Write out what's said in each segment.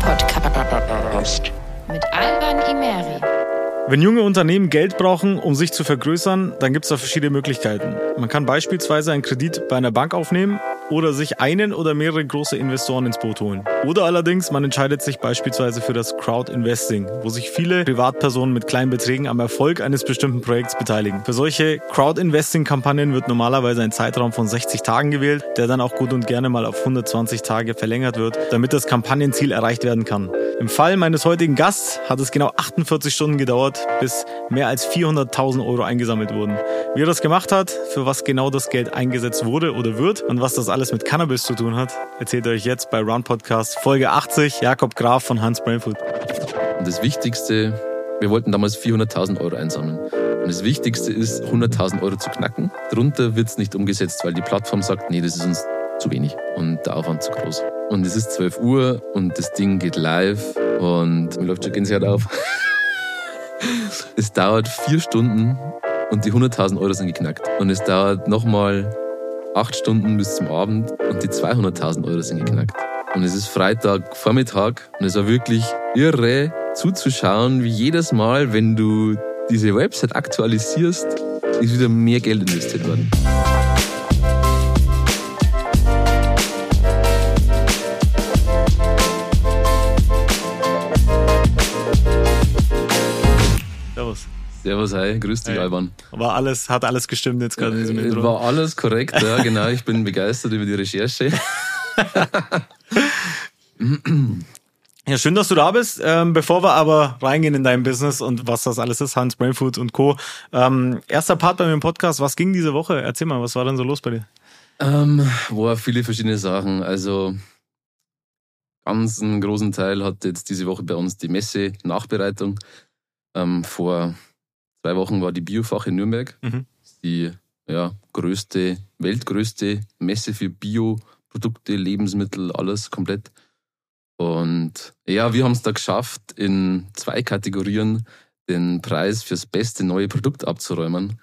Podcast mit Alban Imeri. Wenn junge Unternehmen Geld brauchen, um sich zu vergrößern, dann gibt es da verschiedene Möglichkeiten. Man kann beispielsweise einen Kredit bei einer Bank aufnehmen oder sich einen oder mehrere große Investoren ins Boot holen. Oder allerdings, man entscheidet sich beispielsweise für das Crowd Investing, wo sich viele Privatpersonen mit kleinen Beträgen am Erfolg eines bestimmten Projekts beteiligen. Für solche Crowd Investing Kampagnen wird normalerweise ein Zeitraum von 60 Tagen gewählt, der dann auch gut und gerne mal auf 120 Tage verlängert wird, damit das Kampagnenziel erreicht werden kann. Im Fall meines heutigen Gasts hat es genau 48 Stunden gedauert, bis mehr als 400.000 Euro eingesammelt wurden. Wie er das gemacht hat, für was genau das Geld eingesetzt wurde oder wird und was das alles mit Cannabis zu tun hat, erzählt euch jetzt bei Round Podcast Folge 80 Jakob Graf von Hans Brainfood. Das Wichtigste, wir wollten damals 400.000 Euro einsammeln. Und das Wichtigste ist, 100.000 Euro zu knacken. Darunter wird es nicht umgesetzt, weil die Plattform sagt, nee, das ist uns zu wenig und der Aufwand zu groß. Und es ist 12 Uhr und das Ding geht live und mir läuft schon Gänsehaut auf. es dauert vier Stunden und die 100.000 Euro sind geknackt. Und es dauert nochmal acht Stunden bis zum Abend und die 200.000 Euro sind geknackt. Und es ist Freitag Vormittag und es war wirklich irre zuzuschauen, wie jedes Mal, wenn du diese Website aktualisierst, ist wieder mehr Geld investiert worden. Servus. Hi, grüß dich, Hey. Alban. War alles, hat alles gestimmt jetzt gerade in diesem Äh, Intro. War alles korrekt, ja, genau. Ich bin begeistert über die Recherche. Ja, schön, dass du da bist. Ähm, bevor wir aber reingehen in dein Business und was das alles ist, Hans Brainfood und Co. Ähm, erster Part bei mir im Podcast. Was ging diese Woche? Erzähl mal, was war denn so los bei dir? Ähm, boah, viele verschiedene Sachen. Also ganz einen großen Teil hat jetzt diese Woche bei uns die Messe Nachbereitung. Ähm, vor zwei Wochen war die Biofach in Nürnberg. Mhm. Die ja, größte, weltgrößte Messe für Bioprodukte, Lebensmittel, alles komplett. Und ja, wir haben es da geschafft, in zwei Kategorien den Preis fürs beste neue Produkt abzuräumen.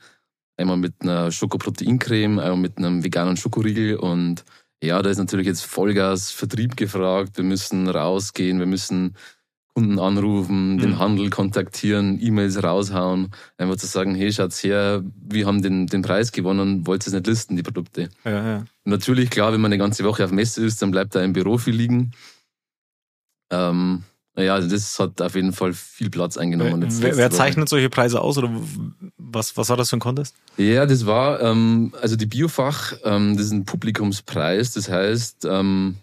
Einmal mit einer Schokoproteincreme, einmal mit einem veganen Schokoriegel. Und ja, da ist natürlich jetzt Vollgas Vertrieb gefragt. Wir müssen rausgehen, wir müssen Kunden anrufen, den Mhm. Handel kontaktieren, E-Mails raushauen. Einfach zu sagen, hey, schaut's her, wir haben den, den Preis gewonnen, wollt ihr es nicht listen, die Produkte. Ja, ja. Natürlich, klar, wenn man eine ganze Woche auf Messe ist, dann bleibt da im Büro viel liegen. Ähm, ja, also das hat auf jeden Fall viel Platz eingenommen. Wer, wer zeichnet solche Preise aus oder was, was war das für ein Contest? Ja, das war, ähm, also die Biofach, ähm, das ist ein Publikumspreis. Das heißt, ähm,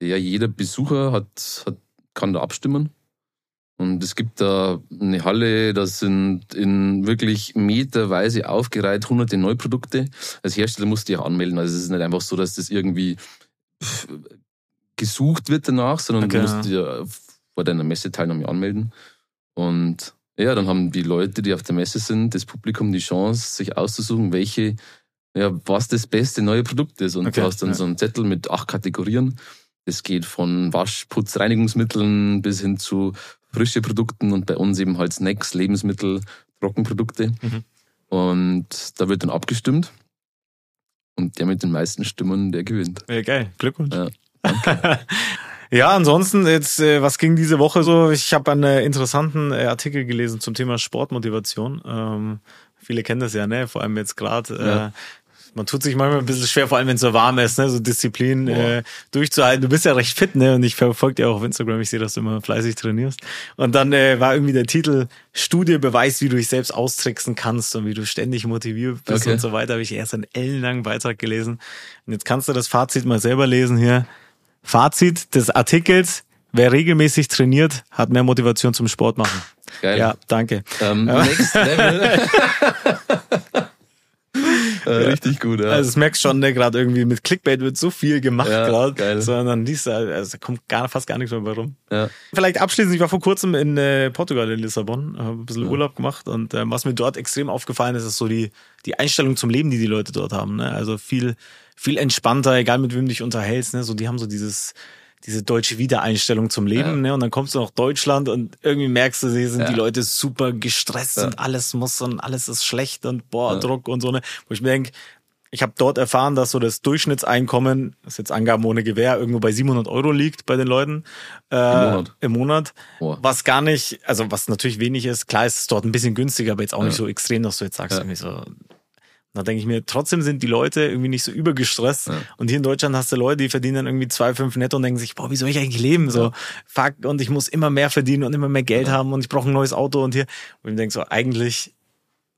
ja, jeder Besucher hat, hat, kann da abstimmen. Und es gibt da eine Halle, da sind in wirklich meterweise aufgereiht hunderte Neuprodukte. Als Hersteller musst du dich auch anmelden. Also es ist nicht einfach so, dass das irgendwie pff, gesucht wird danach, sondern Okay, du musst dich ja vor deiner Messeteilnahme anmelden. Und ja, dann haben die Leute, die auf der Messe sind, das Publikum die Chance, sich auszusuchen, welche, ja, was das beste neue Produkt ist. Und Okay, du hast dann ja. so einen Zettel mit acht Kategorien. Das geht von Wasch-, Putz-, Reinigungsmitteln bis hin zu frische Produkten und bei uns eben halt Snacks, Lebensmittel, Trockenprodukte. Mhm. Und da wird dann abgestimmt. Und der mit den meisten Stimmen, der gewinnt. Ja, geil. Glückwunsch. Ja, Ja, ansonsten jetzt, äh, was ging diese Woche so? Ich habe einen äh, interessanten äh, Artikel gelesen zum Thema Sportmotivation. Ähm, viele kennen das ja, ne? Vor allem jetzt gerade. Äh, Ja. Man tut sich manchmal ein bisschen schwer, vor allem wenn es so warm ist, ne? so Disziplin äh, durchzuhalten. Du bist ja recht fit, ne? Und ich verfolge dir auch auf Instagram. Ich sehe, dass du immer fleißig trainierst. Und dann äh, war irgendwie der Titel Studie beweist, wie du dich selbst austricksen kannst und wie du ständig motiviert bist Okay. und so weiter. Habe ich erst einen ellenlangen Beitrag gelesen. Und jetzt kannst du das Fazit mal selber lesen hier. Fazit des Artikels. Wer regelmäßig trainiert, hat mehr Motivation zum Sport machen. geil. Ja, danke. Ähm, next Level. äh, richtig gut, ja. Also das merkst schon, ne, gerade irgendwie mit Clickbait wird so viel gemacht Ja, gerade, sondern liest da, also da kommt gar, fast gar nichts mehr bei rum. ja. Vielleicht abschließend, ich war vor kurzem in äh, Portugal, in Lissabon, habe ein bisschen Ja. Urlaub gemacht und ähm, was mir dort extrem aufgefallen ist, ist so die, die Einstellung zum Leben, die die Leute dort haben. Ne? Also viel, viel entspannter, egal mit wem du dich unterhältst. Ne? So, die haben so dieses, diese deutsche Wiedereinstellung zum Leben, Ja. ne? Und dann kommst du nach Deutschland und irgendwie merkst du, sie sind Ja. die Leute super gestresst Ja. und alles muss und alles ist schlecht und boah. Druck und so, ne? Wo ich mir denke, ich habe dort erfahren, dass so das Durchschnittseinkommen, das ist jetzt Angaben ohne Gewähr, irgendwo bei 700 Euro liegt bei den Leuten äh, Im Monat. Im Monat. Boah. Was gar nicht, also was natürlich wenig ist. Klar ist es dort ein bisschen günstiger, aber jetzt auch nicht Ja. so extrem, dass du jetzt sagst, Ja. irgendwie so. Da denke ich mir, trotzdem sind die Leute irgendwie nicht so übergestresst. Ja. Und hier in Deutschland hast du Leute, die verdienen dann irgendwie zwei, fünf netto und denken sich, boah, wie soll ich eigentlich leben? So, fuck, und ich muss immer mehr verdienen und immer mehr Geld haben und ich brauche ein neues Auto und hier. Und ich denke so, eigentlich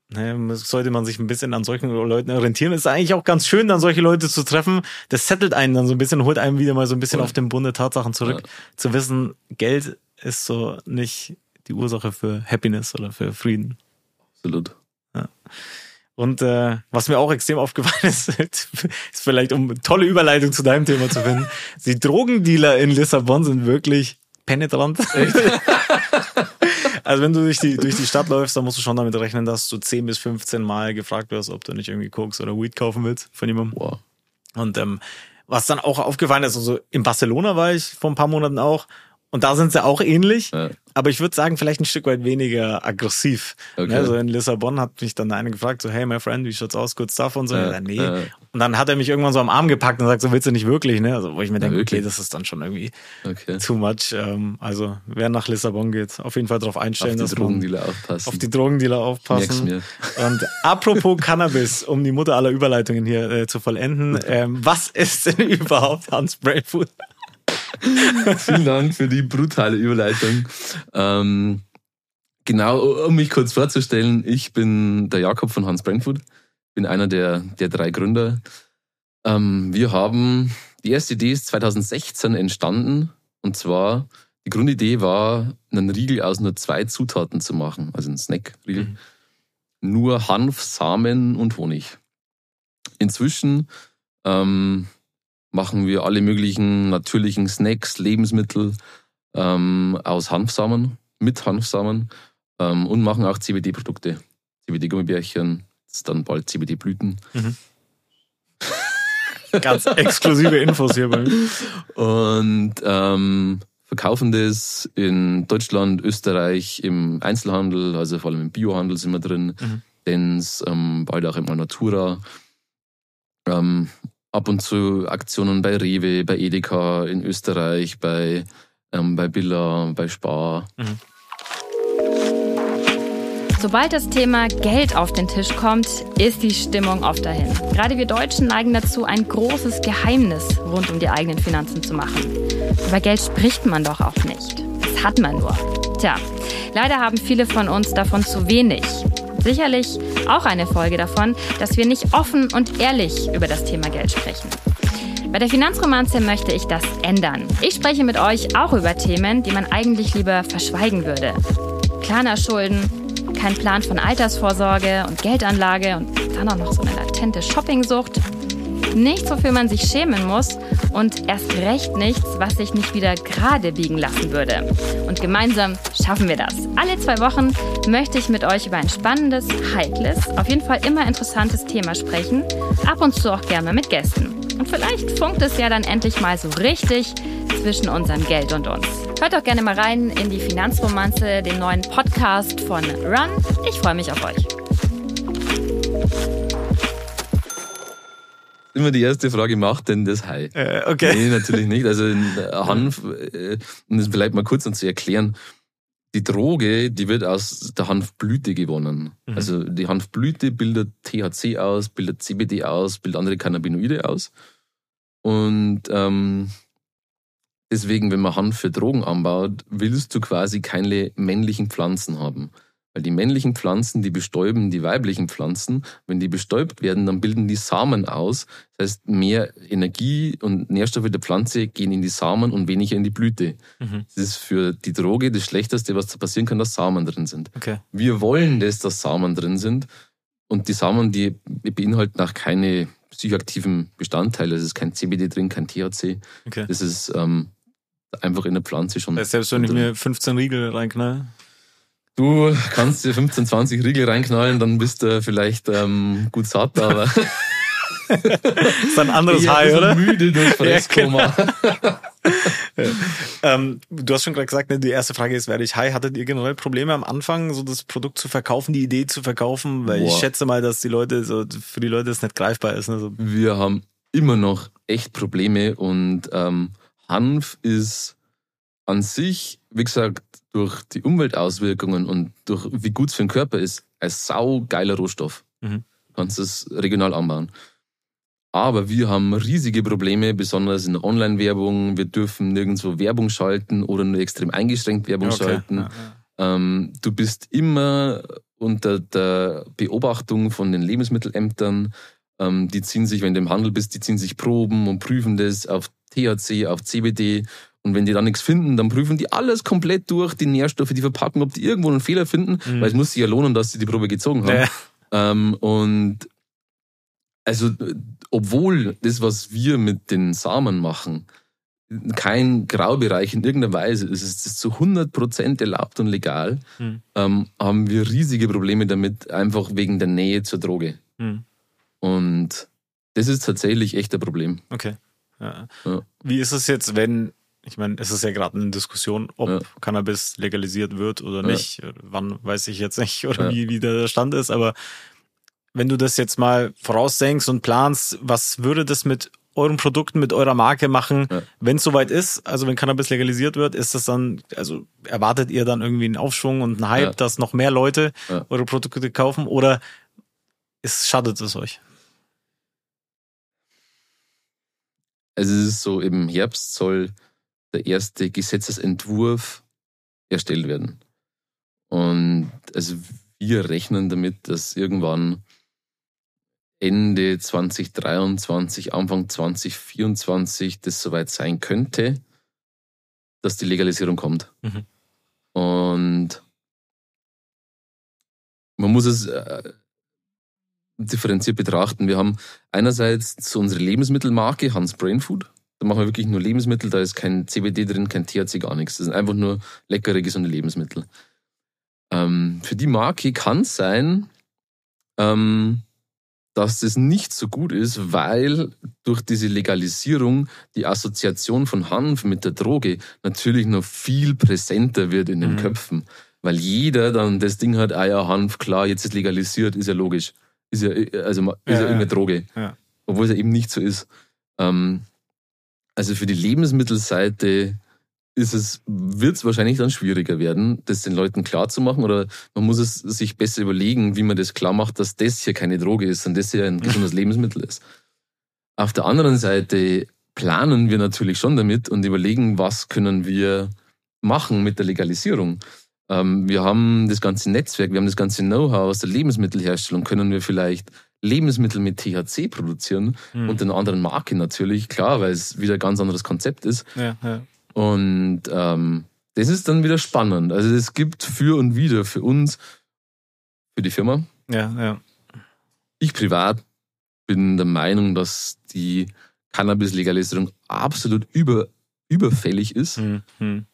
ne, sollte man sich ein bisschen an solchen Leuten orientieren. Ist eigentlich auch ganz schön, dann solche Leute zu treffen. Das settelt einen dann so ein bisschen, holt einem wieder mal so ein bisschen auf den Bund der Tatsachen zurück. Ja. Zu wissen, Geld ist so nicht die Ursache für Happiness oder für Frieden. Absolut. Und äh, was mir auch extrem aufgefallen ist, ist vielleicht um eine tolle Überleitung zu deinem Thema zu finden, die Drogendealer in Lissabon sind wirklich penetrant. also wenn du durch die, durch die Stadt läufst, dann musst du schon damit rechnen, dass du 10 bis 15 Mal gefragt wirst, ob du nicht irgendwie Koks oder Weed kaufen willst von jemandem. Wow. Und ähm, was dann auch aufgefallen ist, also in Barcelona war ich vor ein paar Monaten auch, und da sind sie auch ähnlich, Ja. Aber ich würde sagen, vielleicht ein Stück weit weniger aggressiv. Okay. Ne, so in Lissabon hat mich dann einer gefragt, so, hey, my friend, wie schaut's aus? Good stuff und so. Ja, Ja, nee. ja. Und dann hat er mich irgendwann so am Arm gepackt und sagt, so willst du nicht wirklich, ne? Also, wo ich mir denke, okay, das ist dann schon irgendwie Okay. too much. Ähm, also, wer nach Lissabon geht, auf jeden Fall darauf Auf einstellen, die dass man Drogendealer aufpassen. auf die Drogendealer aufpassen. Und apropos Cannabis, um die Mutter aller Überleitungen hier äh, zu vollenden, ähm, was ist denn überhaupt Hans Brainfood? Vielen Dank für die brutale Überleitung. Ähm, genau, um mich kurz vorzustellen, ich bin der Jakob von Hans Brainfood, bin einer der, der drei Gründer. Ähm, wir haben, die erste Idee ist 2016 entstanden und zwar, die Grundidee war, einen Riegel aus nur zwei Zutaten zu machen, also einen Snack-Riegel. Mhm. Nur Hanf, Samen und Honig. Inzwischen ähm, machen wir alle möglichen natürlichen Snacks, Lebensmittel ähm, aus Hanfsamen, mit Hanfsamen ähm, und machen auch CBD-Produkte. CBD-Gummibärchen, dann bald CBD-Blüten. Ganz exklusive Infos hier bei mir. Und ähm, verkaufen das in Deutschland, Österreich im Einzelhandel, also vor allem im Biohandel sind wir drin, Mhm. Dens, ähm, bald auch im Natura. Ähm, ab und zu Aktionen bei Rewe, bei Edeka in Österreich, bei, ähm, bei Billa, bei Spar. Sobald das Thema Geld auf den Tisch kommt, ist die Stimmung oft dahin. Gerade wir Deutschen neigen dazu, ein großes Geheimnis rund um die eigenen Finanzen zu machen. Über Geld spricht man doch auch nicht. Das hat man nur. Tja, leider haben viele von uns davon zu wenig. Sicherlich auch eine Folge davon, dass wir nicht offen und ehrlich über das Thema Geld sprechen. Bei der Finanzromanze möchte ich das ändern. Ich spreche mit euch auch über Themen, die man eigentlich lieber verschweigen würde. Kleiner Schulden, kein Plan von Altersvorsorge und Geldanlage und dann auch noch so eine latente Shoppingsucht. Nichts, wofür man sich schämen muss und erst recht nichts, was sich nicht wieder gerade biegen lassen würde. Und gemeinsam schaffen wir das. Alle zwei Wochen möchte ich mit euch über ein spannendes, heikles, auf jeden Fall immer interessantes Thema sprechen. Ab und zu auch gerne mit Gästen. Und vielleicht funkt es ja dann endlich mal so richtig zwischen unserem Geld und uns. Hört doch gerne mal rein in die Finanzromanze, den neuen Podcast von Run. Ich freue mich auf euch. Immer die erste Frage, macht denn das Hai? Äh, okay. Nee, natürlich nicht. Also Hanf, äh, um das vielleicht mal kurz zu erklären, die Droge, die wird aus der Hanfblüte gewonnen. Mhm. Also die Hanfblüte bildet THC aus, bildet CBD aus, bildet andere Cannabinoide aus. Und ähm, deswegen, wenn man Hanf für Drogen anbaut, willst du quasi keine männlichen Pflanzen haben. Weil die männlichen Pflanzen, die bestäuben die weiblichen Pflanzen. Wenn die bestäubt werden, dann bilden die Samen aus. Das heißt, mehr Energie und Nährstoffe der Pflanze gehen in die Samen und weniger in die Blüte. Mhm. Das ist für die Droge das Schlechteste, was da passieren kann, dass Samen drin sind. Okay. Wir wollen das, dass Samen drin sind. Und die Samen, die beinhalten auch keine psychoaktiven Bestandteile. Es ist kein CBD drin, kein THC. okay. Das ist ähm, einfach in der Pflanze schon. Das heißt, selbst wenn ich drin. mir 15 Riegel reinknall. Du kannst dir 15, 20 Riegel reinknallen, dann bist du vielleicht ähm, gut satt, aber ist ein anderes Eher High, oder? müde durch Fresskoma. Ähm, du hast schon gerade gesagt, ne, die erste Frage ist, werde ich high? Hattet ihr generell Probleme am Anfang, so das Produkt zu verkaufen, die Idee zu verkaufen? Weil ich Boah. schätze mal, dass die Leute, so für die Leute das nicht greifbar ist. Ne? So, wir haben immer noch echt Probleme und ähm, Hanf ist an sich, wie gesagt, durch die Umweltauswirkungen und durch wie gut es für den Körper ist, ein saugeiler Rohstoff. Mhm. Kannst es regional anbauen. Aber wir haben riesige Probleme, besonders in der Online-Werbung. Wir dürfen nirgendwo Werbung schalten oder nur extrem eingeschränkt Werbung schalten. Ja, ja. Ähm, du bist immer unter der Beobachtung von den Lebensmittelämtern. Ähm, die ziehen sich, wenn du im Handel bist, die ziehen sich Proben und prüfen das auf THC, auf CBD. Und wenn die da nichts finden, dann prüfen die alles komplett durch, die Nährstoffe, die Verpackung, ob die irgendwo einen Fehler finden, Mhm. weil es muss sich ja lohnen, dass sie die Probe gezogen haben. Ja. Ähm, und also, obwohl das, was wir mit den Samen machen, kein Graubereich in irgendeiner Weise ist, es ist zu 100% erlaubt und legal, Mhm. ähm, haben wir riesige Probleme damit, einfach wegen der Nähe zur Droge. Mhm. Und das ist tatsächlich echt ein Problem. Okay. Ja. Ja. Wie ist es jetzt, wenn, ich meine, es ist ja gerade eine Diskussion, ob Ja. Cannabis legalisiert wird oder Ja. nicht. Wann weiß ich jetzt nicht oder Ja. wie, wie der Stand ist, aber wenn du das jetzt mal vorausdenkst und planst, was würde das mit euren Produkten, mit eurer Marke machen, wenn es soweit ist, also wenn Cannabis legalisiert wird, ist das dann, also erwartet ihr dann irgendwie einen Aufschwung und einen Hype, dass noch mehr Leute eure Produkte kaufen oder ist, schadet es euch? Also es ist so, im Herbst soll der erste Gesetzesentwurf erstellt werden. Und also wir rechnen damit, dass irgendwann Ende 2023, Anfang 2024 das soweit sein könnte, dass die Legalisierung kommt. Mhm. Und man muss es äh, differenziert betrachten. Wir haben einerseits unsere Lebensmittelmarke Hans Brain Food. Da machen wir wirklich nur Lebensmittel, da ist kein CBD drin, kein THC, gar nichts. Das sind einfach nur leckere, gesunde Lebensmittel. Ähm, für die Marke kann es sein, ähm, dass das nicht so gut ist, weil durch diese Legalisierung die Assoziation von Hanf mit der Droge natürlich noch viel präsenter wird in den Mhm. Köpfen. Weil jeder dann das Ding hat, ah ja, Hanf, klar, jetzt ist legalisiert, ist ja logisch. Ist ja, also, ist ja, Ja, ja. irgendeine Droge. Ja. Obwohl es ja eben nicht so ist. Ähm, also für die Lebensmittelseite ist es, wird es wahrscheinlich dann schwieriger werden, das den Leuten klar zu machen oder man muss es sich besser überlegen, wie man das klar macht, dass das hier keine Droge ist und das hier ein gesundes Lebensmittel ist. Auf der anderen Seite planen wir natürlich schon damit und überlegen, was können wir machen mit der Legalisierung. Ähm, wir haben das ganze Netzwerk, wir haben das ganze Know-how aus der Lebensmittelherstellung, können wir vielleicht Lebensmittel mit THC produzieren Mhm. und einer anderen Marke natürlich, klar, weil es wieder ein ganz anderes Konzept ist. Ja, ja. Und ähm, das ist dann wieder spannend. Also es gibt für und wieder für uns, für die Firma. Ja, ja. Ich privat bin der Meinung, dass die Cannabis-Legalisierung absolut über, überfällig ist. Hm, hm.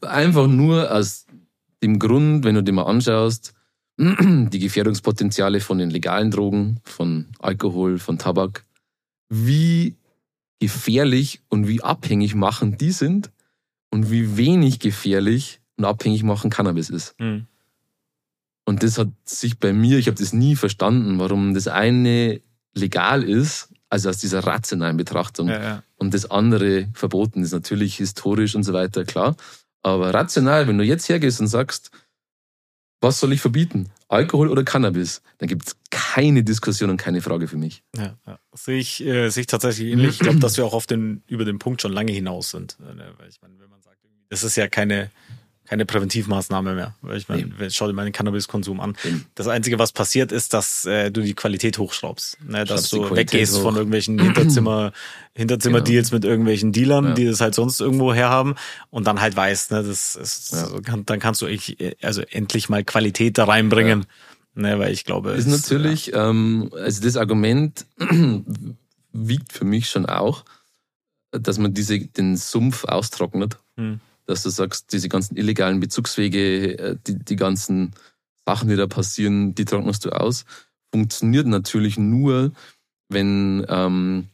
Einfach nur aus dem Grund, wenn du dir mal anschaust, die Gefährdungspotenziale von den legalen Drogen, von Alkohol, von Tabak, wie gefährlich und wie abhängig machen die sind und wie wenig gefährlich und abhängig machen Cannabis ist. Hm. Und das hat sich bei mir, ich habe das nie verstanden, warum das eine legal ist, also aus dieser rationalen Betrachtung, Ja, ja. und das andere verboten ist. Natürlich historisch und so weiter, klar. Aber rational, wenn du jetzt hergehst und sagst, was soll ich verbieten? Alkohol oder Cannabis? Dann gibt es keine Diskussion und keine Frage für mich. Ja, ja. Sehe ich, äh, sehe ich tatsächlich ähnlich. Ich glaube, dass wir auch auf den, über den Punkt schon lange hinaus sind. Äh, ne, ich meine, wenn man sagt, das ist ja keine, keine Präventivmaßnahme mehr. Ich meine, Nee. schau dir mal den Cannabiskonsum an. Das Einzige, was passiert, ist, dass äh, du die Qualität hochschraubst. Ne, dass du weggehst hoch. von irgendwelchen Hinterzimmer, Hinterzimmer-Deals mit irgendwelchen Dealern, Ja. die das halt sonst irgendwo herhaben und dann halt weißt, ne, das ist, Ja. so kann, dann kannst du ich, also endlich mal Qualität da reinbringen. Ne, weil ich glaube, ist es- natürlich, ähm, also das Argument wiegt für mich schon auch, dass man diese, den Sumpf austrocknet. Hm. Dass du sagst, diese ganzen illegalen Bezugswege, äh, die, die ganzen Sachen, die da passieren, die trocknest du aus. Funktioniert natürlich nur, wenn ähm,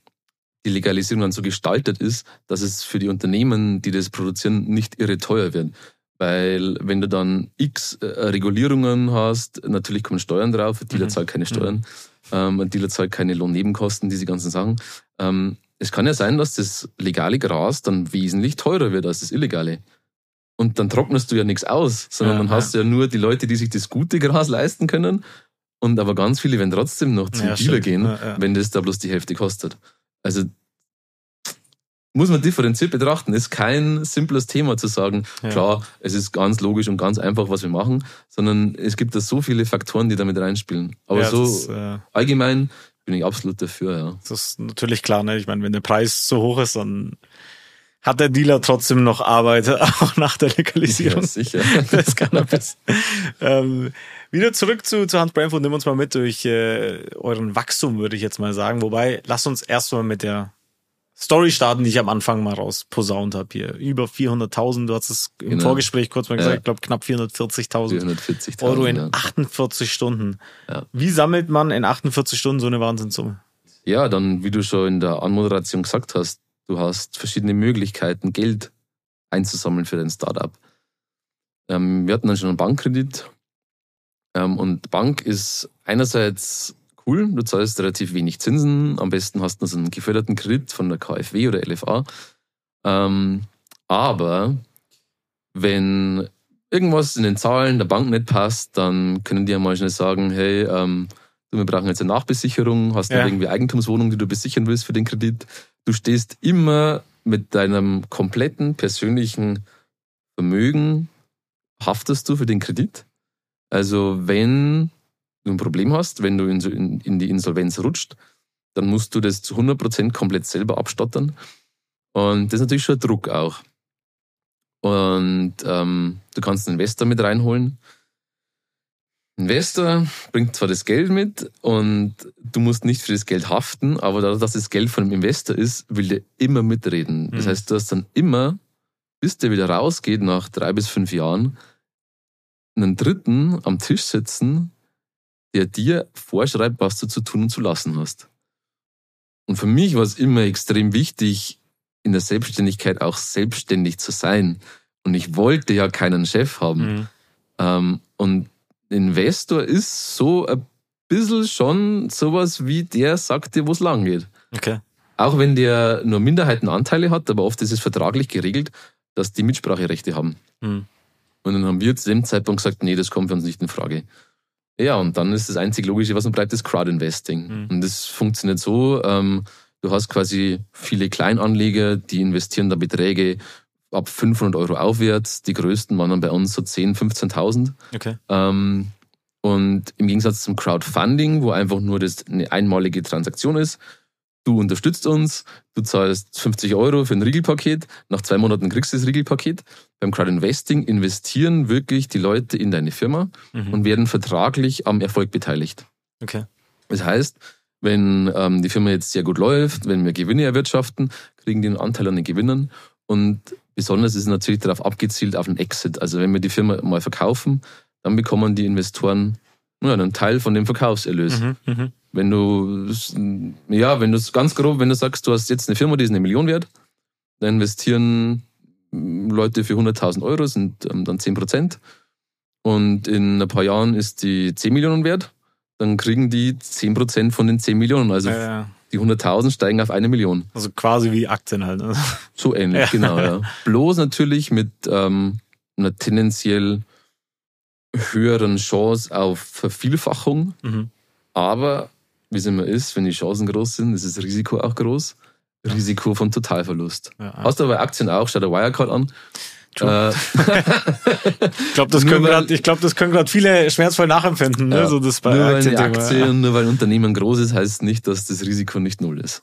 die Legalisierung dann so gestaltet ist, dass es für die Unternehmen, die das produzieren, nicht irre teuer wird. Weil wenn du dann x äh, Regulierungen hast, natürlich kommen Steuern drauf, ein Dealer mhm. zahlt keine Steuern, mhm. ähm, ein Dealer zahlt keine Lohnnebenkosten, diese ganzen Sachen. Ähm, es kann ja sein, dass das legale Gras dann wesentlich teurer wird als das illegale. Und dann trocknest du ja nichts aus, sondern ja, dann hast du ja nur die Leute, die sich das gute Gras leisten können. Und aber ganz viele werden trotzdem noch zum ja, Dealer gehen, ja, wenn das da bloß die Hälfte kostet. Also muss man differenziert betrachten. Ist kein simples Thema zu sagen, klar, es ist ganz logisch und ganz einfach, was wir machen, sondern es gibt da so viele Faktoren, die damit reinspielen. Aber so äh, allgemein bin ich absolut dafür, ja. Das ist natürlich klar, ne? Ich meine, wenn der Preis so hoch ist, dann hat der Dealer trotzdem noch Arbeit, auch nach der Legalisierung. Ja, sicher. Das Cannabis. ähm, wieder zurück zu, zu Hans Brandfood. Nimm uns mal mit durch äh, euren Wachstum, würde ich jetzt mal sagen. Wobei, lasst uns erstmal mit der Story starten, die ich am Anfang mal rausposaunt habe hier. Über 400.000, du hast es im genau. Vorgespräch kurz mal gesagt, ja. ich glaube knapp 440.000 Euro in ja. 48 Stunden. Ja. Wie sammelt man in 48 Stunden so eine Wahnsinnssumme? Ja, dann, wie du schon in der Anmoderation gesagt hast, du hast verschiedene Möglichkeiten, Geld einzusammeln für dein Startup. Ähm, wir hatten dann schon einen Bankkredit ähm, und Bank ist einerseits cool. Du zahlst relativ wenig Zinsen. Am besten hast du so einen geförderten Kredit von der KfW oder LFA. Ähm, aber wenn irgendwas in den Zahlen der Bank nicht passt, dann können die ja mal schnell sagen, hey, ähm, wir brauchen jetzt eine Nachbesicherung, hast du ja. irgendwie Eigentumswohnung, die du besichern willst für den Kredit. Du stehst immer mit deinem kompletten persönlichen Vermögen, haftest du für den Kredit. Also wenn du ein Problem hast, wenn du in, in, in die Insolvenz rutscht, dann musst du das zu 100% komplett selber abstottern. Und das ist natürlich schon ein Druck auch. Und ähm, du kannst einen Investor mit reinholen. Investor bringt zwar das Geld mit und du musst nicht für das Geld haften, aber dadurch, dass das Geld von einem Investor ist, will der immer mitreden. Das mhm. heißt, du hast dann immer, bis der wieder rausgeht nach drei bis fünf Jahren, einen Dritten am Tisch sitzen, der dir vorschreibt, was du zu tun und zu lassen hast. Und für mich war es immer extrem wichtig, in der Selbstständigkeit auch selbstständig zu sein. Und ich wollte ja keinen Chef haben. Mhm. Ähm, und Investor ist so ein bisschen schon sowas wie der sagt dir, wo es lang geht. Okay. Auch wenn der nur Minderheitenanteile hat, aber oft ist es vertraglich geregelt, dass die Mitspracherechte haben. Mhm. Und dann haben wir zu dem Zeitpunkt gesagt, nee, das kommt für uns nicht in Frage. Ja, und dann ist das einzig Logische, was man bleibt, das Crowdinvesting. Mhm. Und das funktioniert so, ähm, du hast quasi viele Kleinanleger, die investieren da Beträge ab 500 Euro aufwärts. Die größten waren dann bei uns so 10.000, 15.000. Okay. Ähm, und im Gegensatz zum Crowdfunding, wo einfach nur das eine einmalige Transaktion ist, du unterstützt uns, du zahlst 50 Euro für ein Riegelpaket, nach zwei Monaten kriegst du das Riegelpaket. Beim Crowdinvesting investieren wirklich die Leute in deine Firma mhm. und werden vertraglich am Erfolg beteiligt. Okay. Das heißt, wenn ähm, die Firma jetzt sehr gut läuft, wenn wir Gewinne erwirtschaften, kriegen die einen Anteil an den Gewinnen und besonders ist es natürlich darauf abgezielt auf den Exit. Also wenn wir die Firma mal verkaufen, dann bekommen die Investoren ja, einen Teil von dem Verkaufserlös. Mhm, mh. Wenn du, ja, wenn du es ganz grob, wenn du sagst, du hast jetzt eine Firma, die ist eine Million wert, dann investieren Leute für 100.000 Euro, sind ähm, dann 10 Prozent. Und in ein paar Jahren ist die 10 Millionen wert, dann kriegen die 10 Prozent von den 10 Millionen. Also ja. die 100.000 steigen auf eine Million. Also quasi wie Aktien halt. Ne? So ähnlich, ja. genau. Ja. Bloß natürlich mit ähm, einer tendenziell höheren Chance auf Vervielfachung. Mhm. Aber wie es immer ist, wenn die Chancen groß sind, ist das Risiko auch groß. Risiko von Totalverlust. Ja, Hast du bei Aktien auch, schau der Wirecard an. Äh, ich glaube, das, können grad, ich glaub, das können gerade viele schmerzvoll nachempfinden. Ne? Ja, so das bei nur weil eine Aktie nur weil ein Unternehmen groß ist, heißt nicht, dass das Risiko nicht null ist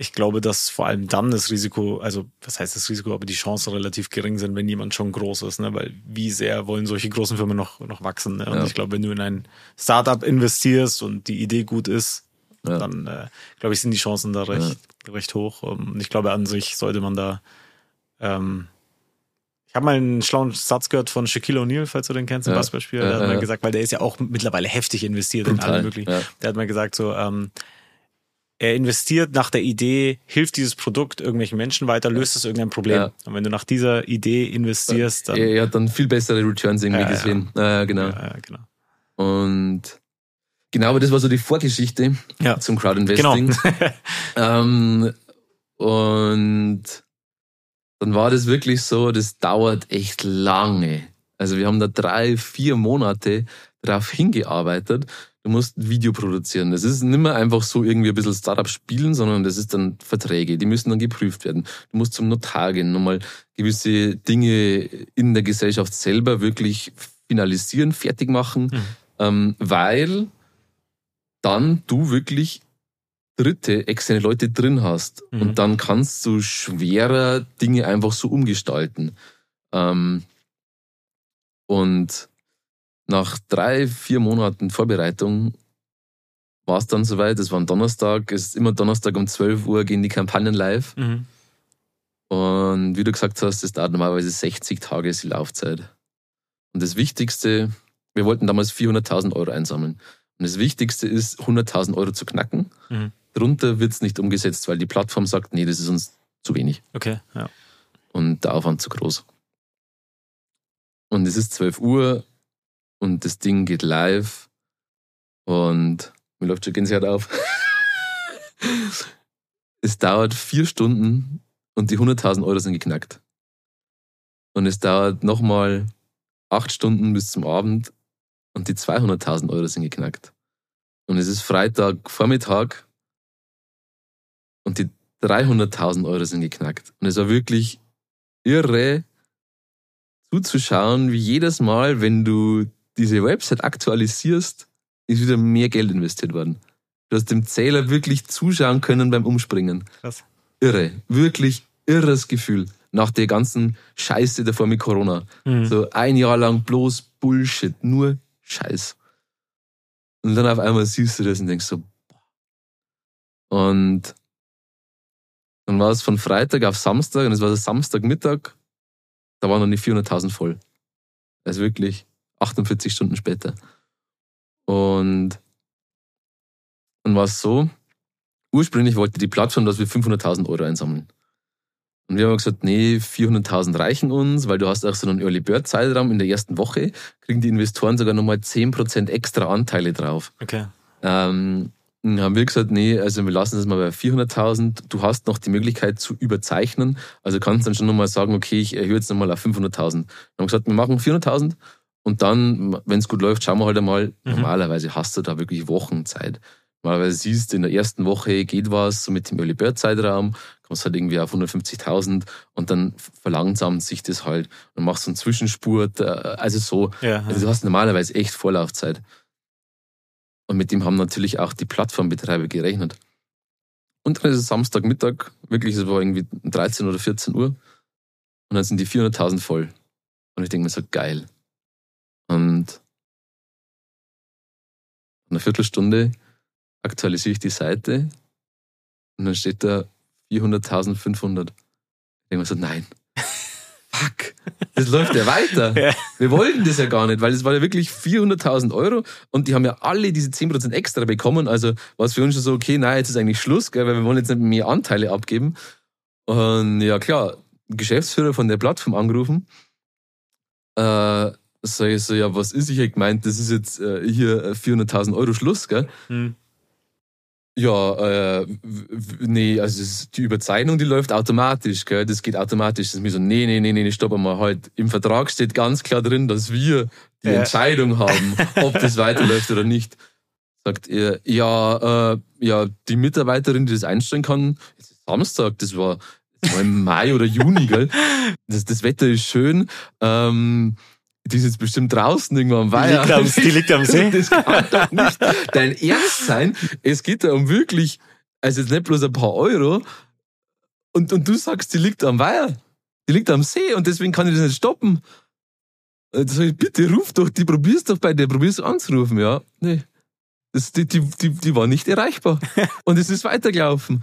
ich glaube, dass vor allem dann das Risiko, also was heißt das Risiko, aber die Chancen relativ gering sind, wenn jemand schon groß ist, ne? Weil wie sehr wollen solche großen Firmen noch, noch wachsen? Ne? Und ja. ich glaube, wenn du in ein Startup investierst und die Idee gut ist, ja. dann äh, glaube ich, sind die Chancen da recht, ja. recht hoch. Und ich glaube, an sich sollte man da ähm, ich habe mal einen schlauen Satz gehört von Shaquille O'Neal, falls du den kennst, ein ja, Basketballspieler. der hat mal gesagt, weil der ist ja auch mittlerweile heftig investiert Brutal, in alle möglichen. Der hat mal gesagt, so, ähm, er investiert nach der Idee, hilft dieses Produkt irgendwelchen Menschen weiter, löst es irgendein Problem. Ja. Und wenn du nach dieser Idee investierst, dann. er, hat dann viel bessere Returns irgendwie Ja, gesehen. Ja, genau. Ja, genau. Und genau, aber das war so die Vorgeschichte Ja. zum Crowdinvesting. Genau. Ähm, und dann war das wirklich so, das dauert echt lange. Also wir haben da drei, vier Monate drauf hingearbeitet. Du musst ein Video produzieren. Das ist nicht mehr einfach so irgendwie ein bisschen Startup spielen, sondern das ist dann Verträge. Die müssen dann geprüft werden. Du musst zum Notar gehen, nochmal gewisse Dinge in der Gesellschaft selber wirklich finalisieren, fertig machen, Mhm. ähm, weil dann du wirklich dritte, externe Leute drin hast. Mhm. Und dann kannst du schwerer Dinge einfach so umgestalten. Ähm, und nach drei, vier Monaten Vorbereitung war es dann soweit. Es war ein Donnerstag. Es ist immer Donnerstag um 12 Uhr gehen die Kampagnen live. Mhm. Und wie du gesagt hast, es dauert normalerweise 60 Tage ist die Laufzeit. Und das Wichtigste, wir wollten damals 400.000 Euro einsammeln. Und das Wichtigste ist, 100.000 Euro zu knacken. Mhm. Drunter wird es nicht umgesetzt, weil die Plattform sagt, nee, das ist uns zu wenig Okay, ja. und der Aufwand zu groß. Und es ist 12 Uhr und das Ding geht live und mir läuft schon Gänsehaut auf. es dauert vier Stunden und die 100.000 Euro sind geknackt. Und es dauert nochmal acht Stunden bis zum Abend und die 200.000 Euro sind geknackt. Und es ist Freitag Vormittag und die 300.000 Euro sind geknackt. Und es war wirklich irre zuzuschauen, wie jedes Mal, wenn du diese Website aktualisierst, ist wieder mehr Geld investiert worden. Du hast dem Zähler wirklich zuschauen können beim Umspringen. Krass. Irre. Wirklich irres Gefühl. Nach der ganzen Scheiße davor mit Corona. Mhm. So ein Jahr lang bloß Bullshit, nur Scheiß. Und dann auf einmal siehst du das und denkst so. Und dann war es von Freitag auf Samstag und es war so Samstagmittag, da waren noch die 400.000 voll. Also wirklich 48 Stunden später. Und dann war es so, ursprünglich wollte die Plattform, dass wir 500.000 Euro einsammeln. Und wir haben gesagt, nee, 400.000 reichen uns, weil du hast auch so einen Early Bird Zeitraum in der ersten Woche, kriegen die Investoren sogar nochmal 10% extra Anteile drauf. Okay. Ähm, dann haben wir gesagt, nee, also wir lassen das mal bei 400.000. Du hast noch die Möglichkeit zu überzeichnen. Also kannst dann schon nochmal sagen, okay, ich erhöhe jetzt nochmal auf 500.000. Dann haben wir gesagt, wir machen 400.000 und dann, wenn es gut läuft, schauen wir halt einmal. Mhm. Normalerweise hast du da wirklich Wochen Zeit. Normalerweise siehst du, in der ersten Woche geht was, so mit dem Early Bird Zeitraum, kommst halt irgendwie auf 150.000 und dann verlangsamt sich das halt. Dann machst du einen Zwischenspurt, äh, also so. Ja, Also du hast normalerweise echt Vorlaufzeit. Und mit dem haben natürlich auch die Plattformbetreiber gerechnet. Und dann ist es Samstagmittag, wirklich, es war irgendwie 13 oder 14 Uhr. Und dann sind die 400.000 voll. Und ich denke mir so, geil. Und in einer Viertelstunde aktualisiere ich die Seite und dann steht da 400.500. Ich denke mir so, nein. Fuck. Das läuft ja weiter. Ja. Wir wollten das ja gar nicht, weil es war ja wirklich 400.000 Euro und die haben ja alle diese 10% extra bekommen. Also war es für uns schon so, okay, nein, jetzt ist eigentlich Schluss, gell, weil wir wollen jetzt nicht mehr Anteile abgeben. Und ja, klar, Geschäftsführer von der Plattform angerufen. Äh, sag ich so, ja, was ist? Ich hätte gemeint, das ist jetzt äh, hier äh, 400.000 Euro Schluss, gell? Hm. Ja, äh, nee, also die Überzeichnung, die läuft automatisch, gell? Das geht automatisch. Das ist mir so, nee, nee, nee, nee, stopp mal halt. Im Vertrag steht ganz klar drin, dass wir die Ja. Entscheidung haben, ob das weiterläuft oder nicht. Sagt er, ja, äh, ja, die Mitarbeiterin, die das einstellen kann, es ist Samstag, das war, das war im Mai oder Juni, gell? Das, das Wetter ist schön. Ähm, die ist jetzt bestimmt draußen irgendwo am Weiher. liegt am- die liegt am See. Das kann doch nicht dein Ernst sein. Es geht da um wirklich, also jetzt nicht bloß ein paar Euro. Und, und du sagst, die liegt am Weiher. Die liegt am See und deswegen kann ich das nicht stoppen. Äh, Da sag ich, bitte ruf doch, die probier's doch bei der, probier's anzurufen, ja. Nee. Das, die, die, die, die war nicht erreichbar. Und es ist weitergelaufen.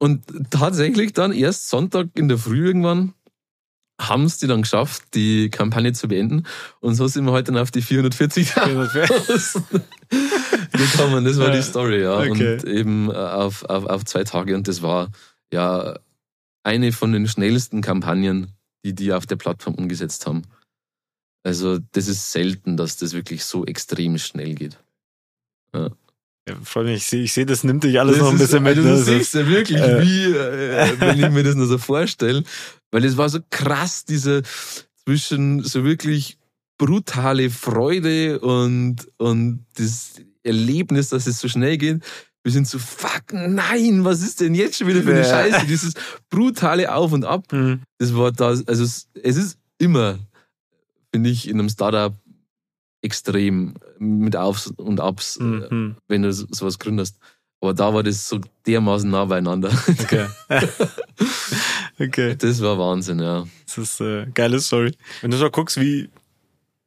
Und tatsächlich dann erst Sonntag in der Früh irgendwann haben es die dann geschafft, die Kampagne zu beenden. Und so sind wir heute dann auf die 440.000. gekommen. Das war Ja. die Story, ja. Okay. Und eben äh, auf, auf, auf zwei Tage. Und das war ja eine von den schnellsten Kampagnen, die die auf der Plattform umgesetzt haben. Also das ist selten, dass das wirklich so extrem schnell geht. Ja, freut mich, ich sehe, ich sehe, das nimmt dich alles Das noch ein ist- bisschen mit. Also ne? du Das ist- siehst ja wirklich, äh, wie, äh, wenn ich mir das nur so vorstelle. Weil es war so krass, diese zwischen so wirklich brutale Freude und, und das Erlebnis, dass es so schnell geht, bis hin zu fuck, nein, was ist denn jetzt schon wieder für eine. Scheiße? Dieses brutale Auf und Ab, Mhm. das war da, also es, es ist immer, finde ich, in einem Startup extrem mit Aufs und Abs, äh, Mhm. wenn du so- sowas gründest. Aber da war das so dermaßen nah beieinander. Okay. okay. Das war Wahnsinn, ja. Das ist äh, geile Story. Wenn du so guckst, wie,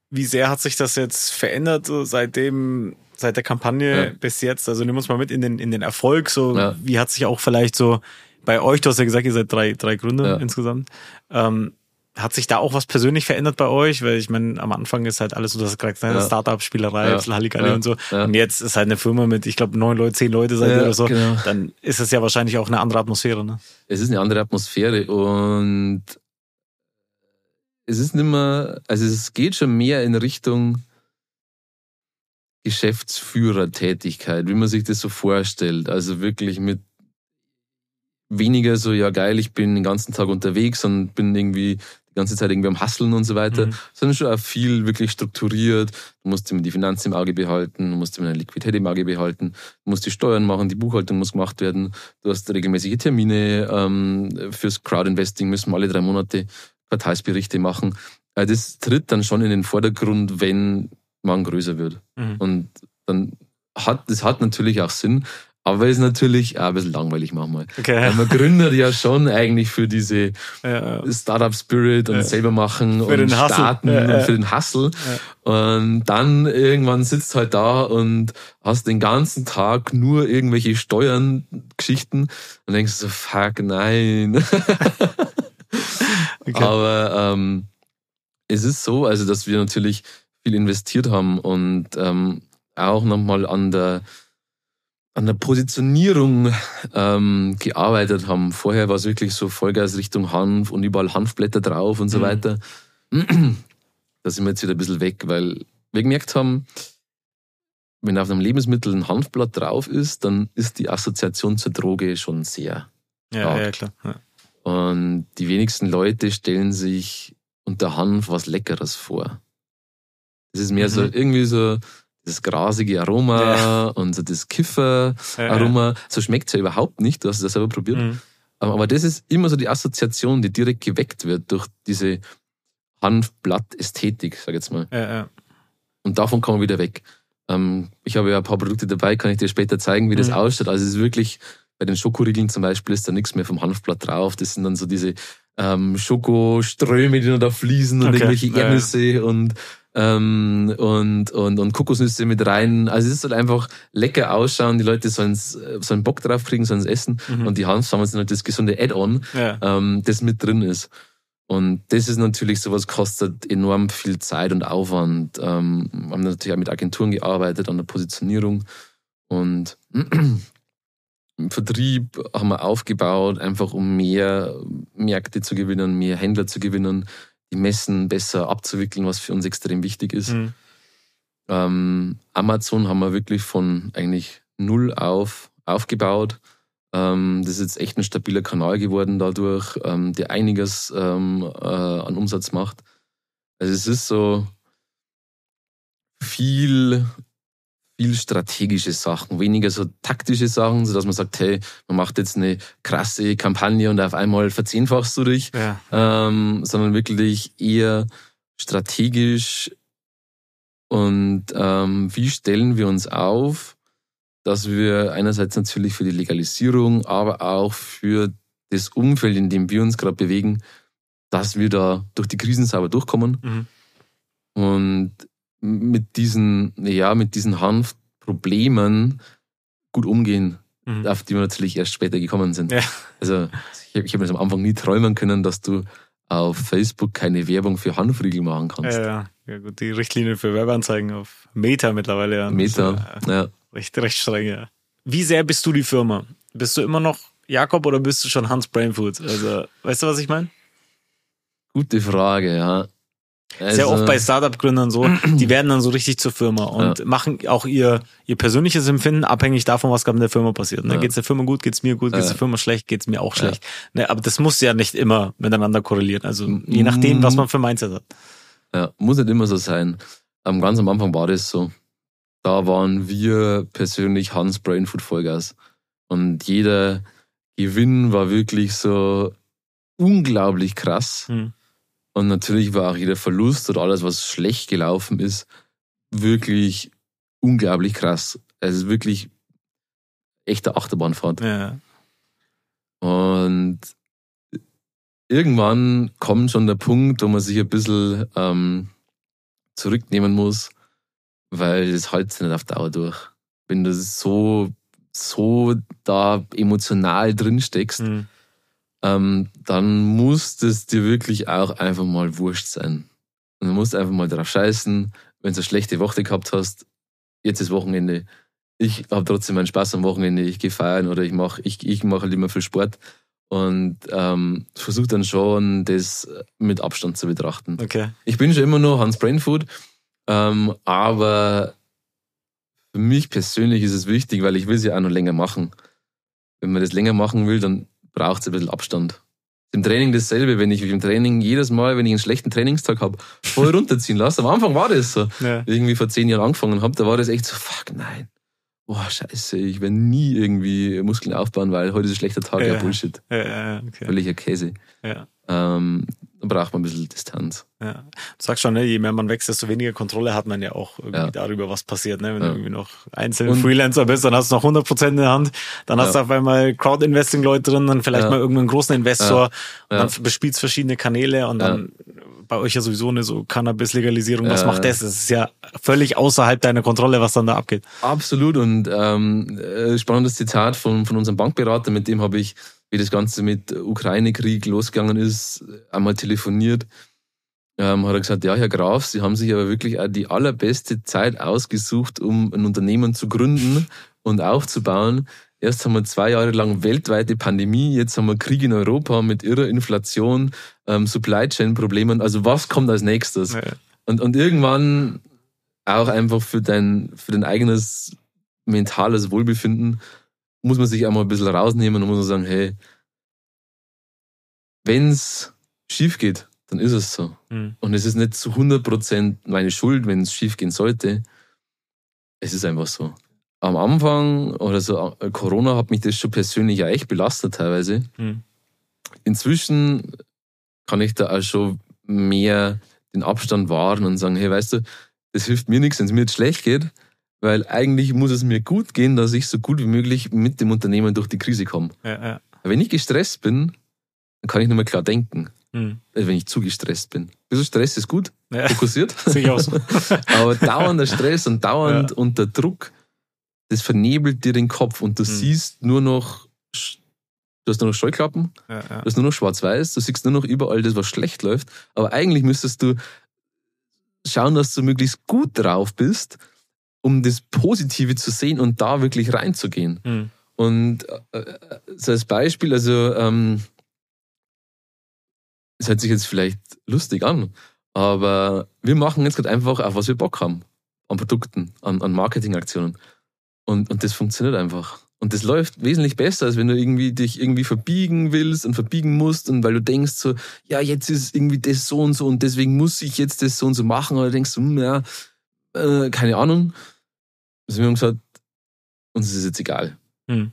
wie sehr hat sich das jetzt verändert, so seitdem, seit der Kampagne Ja. bis jetzt? Also nimm uns mal mit in den, in den Erfolg. So, Ja. wie hat sich auch vielleicht so bei euch, du hast ja gesagt, ihr seid drei, drei Gründer Ja. insgesamt. Ähm, hat sich da auch was persönlich verändert bei euch? Weil ich meine, am Anfang ist halt alles so, das gesagt, Ja. Startup-Spielerei, Ja. Halligalli Ja. und so. Ja. Und jetzt ist halt eine Firma mit, ich glaube, neun Leute, zehn Leute seid ihr oder so. genau. Dann ist es ja wahrscheinlich auch eine andere Atmosphäre, ne? Es ist eine andere Atmosphäre und es ist nicht mehr, also es geht schon mehr in Richtung Geschäftsführertätigkeit, wie man sich das so vorstellt. Also wirklich mit weniger so, ja geil, ich bin den ganzen Tag unterwegs und bin irgendwie die ganze Zeit irgendwie am Hasseln und so weiter, Mhm. sondern schon auch viel wirklich strukturiert. Du musst immer die Finanzen im Auge behalten, du musst immer deine Liquidität im Auge behalten, du musst die Steuern machen, die Buchhaltung muss gemacht werden, du hast regelmäßige Termine ähm, fürs Crowdinvesting, müssen wir alle drei Monate Quartalsberichte machen. Äh, Das tritt dann schon in den Vordergrund, wenn man größer wird. Mhm. Und dann hat, das hat natürlich auch Sinn, aber ist natürlich auch ein bisschen langweilig manchmal. Weil Okay. man gründet ja schon eigentlich für diese Ja, Startup Spirit und Ja. selber machen Für und starten und für den Hustle. Und dann irgendwann sitzt halt da und hast den ganzen Tag nur irgendwelche Steuern, Geschichten und denkst so, fuck, nein. Okay. Aber ähm, es ist so, also dass wir natürlich viel investiert haben und ähm, auch nochmal an der an der Positionierung ähm, gearbeitet haben. Vorher war es wirklich so Vollgas Richtung Hanf und überall Hanfblätter drauf und so Mhm. weiter. Da sind wir jetzt wieder ein bisschen weg, weil wir gemerkt haben, wenn auf einem Lebensmittel ein Hanfblatt drauf ist, dann ist die Assoziation zur Droge schon sehr ja, ja, klar. Ja. und die wenigsten Leute stellen sich unter Hanf was Leckeres vor. Das ist mehr so Mhm. irgendwie so das grasige Aroma Ja. und so das Kiffer-Aroma. So schmeckt es ja überhaupt nicht, du hast es ja selber probiert. Mhm. Aber das ist immer so die Assoziation, die direkt geweckt wird durch diese Hanfblatt-Ästhetik, sag ich jetzt mal. Ja, ja. Und davon kommen wir wieder weg. Ähm, ich habe ja ein paar Produkte dabei, kann ich dir später zeigen, wie das Mhm. ausschaut. Also es ist wirklich, bei den Schokoriegeln zum Beispiel ist da nichts mehr vom Hanfblatt drauf. Das sind dann so diese ähm, Schokoströme, die dann da fließen und Okay. irgendwelche Ja, ja. Erdnüsse und, ähm, und, und, und Kokosnüsse mit rein. Also es soll einfach lecker ausschauen. Die Leute sollen sollen Bock drauf kriegen, sollen es essen. Mhm. Und die Hanfsamen sind halt das gesunde Add-on ja. ähm, das mit drin ist. Und das ist natürlich sowas, kostet enorm viel Zeit und Aufwand. Ähm, wir haben natürlich auch mit Agenturen gearbeitet an der Positionierung und im Vertrieb haben wir aufgebaut, einfach um mehr Märkte zu gewinnen, mehr Händler zu gewinnen, die Messen besser abzuwickeln, was für uns extrem wichtig ist. Mhm. Ähm, Amazon haben wir wirklich von eigentlich null auf aufgebaut. Ähm, das ist jetzt echt ein stabiler Kanal geworden dadurch, ähm, der einiges ähm, äh, an Umsatz macht. Also es ist so viel, viel strategische Sachen, weniger so taktische Sachen, so dass man sagt, hey, man macht jetzt eine krasse Kampagne und auf einmal verzehnfachst du dich ja. ähm, sondern wirklich eher strategisch und ähm, wie stellen wir uns auf, dass wir einerseits natürlich für die Legalisierung, aber auch für das Umfeld, in dem wir uns gerade bewegen, dass wir da durch die Krisen sauber durchkommen Mhm. und mit diesen, ja, mit diesen Hanfproblemen gut umgehen, Mhm. auf die wir natürlich erst später gekommen sind. Ja. Also ich, ich habe mir das am Anfang nie träumen können, dass du auf Facebook keine Werbung für Hanfriegel machen kannst. Ja, ja. ja gut, die Richtlinie für Werbeanzeigen auf Meta mittlerweile. Ja. Meta, ja. ja. Recht, recht streng, ja. Wie sehr bist du die Firma? Bist du immer noch Jakob oder bist du schon Hans Brainfood? Also, weißt du, was ich meine? Gute Frage, ja. Also, Sehr oft bei Startup-Gründern so, die werden dann so richtig zur Firma und ja. machen auch ihr, ihr persönliches Empfinden abhängig davon, was gerade in der Firma passiert. Ne? Ja. Geht's der Firma gut, geht's mir gut, geht's ja. der Firma schlecht, geht's mir auch schlecht. Ne? Aber das muss ja nicht immer miteinander korrelieren. Also je nachdem, was man für Mindset hat. Ja, muss nicht immer so sein. Um, ganz am Anfang war das so. Da waren wir persönlich Hans Brainfood Vollgas. Und jeder Gewinn war wirklich so unglaublich krass. Hm und natürlich war auch jeder Verlust oder alles, was schlecht gelaufen ist, wirklich unglaublich krass. Also wirklich echte Achterbahnfahrt. Ja. Und irgendwann kommt schon der Punkt, wo man sich ein bisschen ähm, zurücknehmen muss, weil das hält sich nicht auf Dauer durch. Wenn du so, so da emotional drin steckst, mhm ähm, dann muss es dir wirklich auch einfach mal wurscht sein. Und du musst einfach mal drauf scheißen, wenn du eine schlechte Woche gehabt hast, jetzt ist Wochenende. Ich habe trotzdem meinen Spaß am Wochenende, ich gehe feiern oder ich mache ich, ich mach halt immer viel Sport und ähm, versuche dann schon, das mit Abstand zu betrachten. Okay. Ich bin schon immer noch Hans Brainfood, ähm, aber für mich persönlich ist es wichtig, weil ich will es ja auch noch länger machen. Wenn man das länger machen will, dann braucht es ein bisschen Abstand. Im Training dasselbe, wenn ich im Training jedes Mal, wenn ich einen schlechten Trainingstag habe, voll runterziehen lasse. Am Anfang war das so. Ja. Irgendwie vor zehn Jahren angefangen habe, da war das echt so, fuck, nein. Boah, scheiße, ich werde nie irgendwie Muskeln aufbauen, weil heute ist ein schlechter Tag, ja, ja Bullshit. Ja, ja, okay. Völliger Käse. Ja. Ähm, braucht man ein bisschen Distanz. Ja. Du sagst schon, ne, je mehr man wächst, desto weniger Kontrolle hat man ja auch irgendwie ja. darüber, was passiert. Ne? Wenn ja. du irgendwie noch einzelne Freelancer bist, dann hast du noch 100% in der Hand. Dann hast du auf einmal Crowd-Investing-Leute drin, dann vielleicht mal irgendeinen großen Investor. Und dann bespielst verschiedene Kanäle und dann bei euch ja sowieso eine so Cannabis-Legalisierung. Was macht das? Das ist ja völlig außerhalb deiner Kontrolle, was dann da abgeht. Absolut. Und ähm, äh, spannendes Zitat von, von unserem Bankberater, mit dem habe ich wie das Ganze mit Ukraine-Krieg losgegangen ist, einmal telefoniert. Ähm, hat er gesagt, ja, Herr Graf, Sie haben sich aber wirklich auch die allerbeste Zeit ausgesucht, um ein Unternehmen zu gründen und aufzubauen. Erst haben wir zwei Jahre lang weltweite Pandemie, jetzt haben wir Krieg in Europa mit irrer Inflation, ähm, Supply Chain Problemen. Also was kommt als nächstes? Ja. Und, und irgendwann auch einfach für dein, für dein eigenes mentales Wohlbefinden muss man sich einmal ein bisschen rausnehmen und muss man sagen, hey, wenn's schief geht, dann ist es so. Mhm. Und es ist nicht zu 100% meine Schuld, wenn es schief gehen sollte. Es ist einfach so. Am Anfang oder so, äh, Corona hat mich das schon persönlich ja echt belastet teilweise. Mhm. Inzwischen kann ich da auch schon mehr den Abstand wahren und sagen, hey, weißt du, das hilft mir nichts, wenn es mir jetzt schlecht geht, weil eigentlich muss es mir gut gehen, dass ich so gut wie möglich mit dem Unternehmen durch die Krise komme. Ja, ja. Wenn ich gestresst bin, dann kann ich nicht mehr klar denken. Hm. Also wenn ich zu gestresst bin. Bisschen Stress ist gut, ja. fokussiert. Sehe aus. Aber dauernder Stress und dauernd unter Druck, das vernebelt dir den Kopf und du hm. siehst nur noch, du hast nur noch Scheuklappen, ja, ja. du hast nur noch schwarz-weiß, du siehst nur noch überall das, was schlecht läuft. Aber eigentlich müsstest du schauen, dass du möglichst gut drauf bist um das Positive zu sehen und da wirklich reinzugehen. Mhm. Und äh, so als Beispiel, also ähm, es hört sich jetzt vielleicht lustig an, aber wir machen jetzt gerade einfach auf was wir Bock haben. An Produkten, an, an Marketingaktionen. Und, und das funktioniert einfach. Und das läuft wesentlich besser, als wenn du irgendwie dich irgendwie verbiegen willst und verbiegen musst und weil du denkst so, ja, jetzt ist irgendwie das so und so und deswegen muss ich jetzt das so und so machen oder denkst du, hm, ja, äh, keine Ahnung. Also wir haben gesagt, uns ist es jetzt egal. Hm.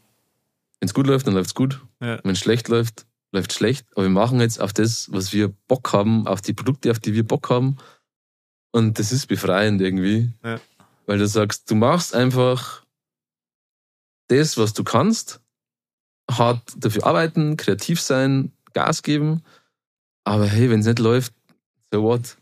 Wenn es gut läuft, dann läuft es gut. Ja. Wenn es schlecht läuft, läuft schlecht. Aber wir machen jetzt auf das, was wir Bock haben, auf die Produkte, auf die wir Bock haben. Und das ist befreiend irgendwie. Ja. Weil du sagst, du machst einfach das, was du kannst, hart dafür arbeiten, kreativ sein, Gas geben. Aber hey, wenn es nicht läuft, so what?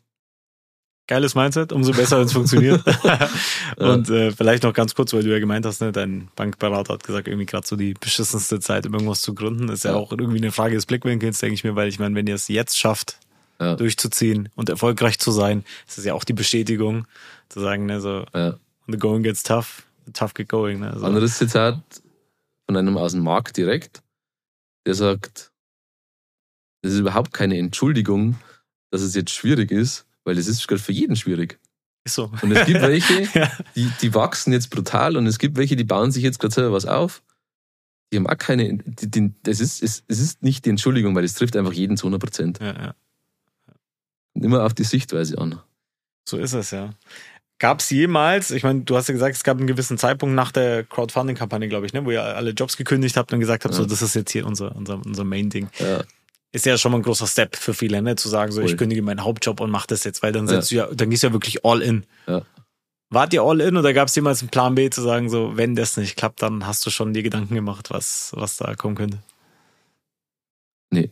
Geiles Mindset, umso besser, wenn es funktioniert. und äh, vielleicht noch ganz kurz, weil du ja gemeint hast, ne, dein Bankberater hat gesagt, irgendwie gerade so die beschissenste Zeit, um irgendwas zu gründen, ist ja, ja auch irgendwie eine Frage des Blickwinkels, denke ich mir, weil ich meine, wenn ihr es jetzt schafft, ja. durchzuziehen und erfolgreich zu sein. Ist ja auch die Bestätigung, zu sagen, ne, so, ja. the going gets tough, the tough get going. Ne, so. Anderes Zitat von einem aus dem Markt direkt, der sagt, das ist überhaupt keine Entschuldigung, dass es jetzt schwierig ist, weil es ist gerade für jeden schwierig. Ist so. Und es gibt welche, ja. die, die wachsen jetzt brutal und es gibt welche, die bauen sich jetzt gerade selber was auf. Die haben auch keine, die, die, das ist, es, es ist nicht die Entschuldigung, weil es trifft einfach jeden zu 100 Prozent. Ja, ja. Immer auf die Sichtweise an. So ist es, ja. Gab es jemals, ich meine, du hast ja gesagt, es gab einen gewissen Zeitpunkt nach der Crowdfunding-Kampagne, glaube ich, ne, wo ihr alle Jobs gekündigt habt und gesagt habt, ja. so, das ist jetzt hier unser, unser, unser Main-Ding. Ja. Ist ja schon mal ein großer Step für viele, ne, zu sagen, so, cool. ich kündige meinen Hauptjob und mach das jetzt, weil dann setzt ja. du ja, dann gehst du ja wirklich all in. Ja. Wart ihr all in oder gab es jemals einen Plan B zu sagen, so, wenn das nicht klappt, dann hast du schon dir Gedanken gemacht, was, was da kommen könnte? Nee.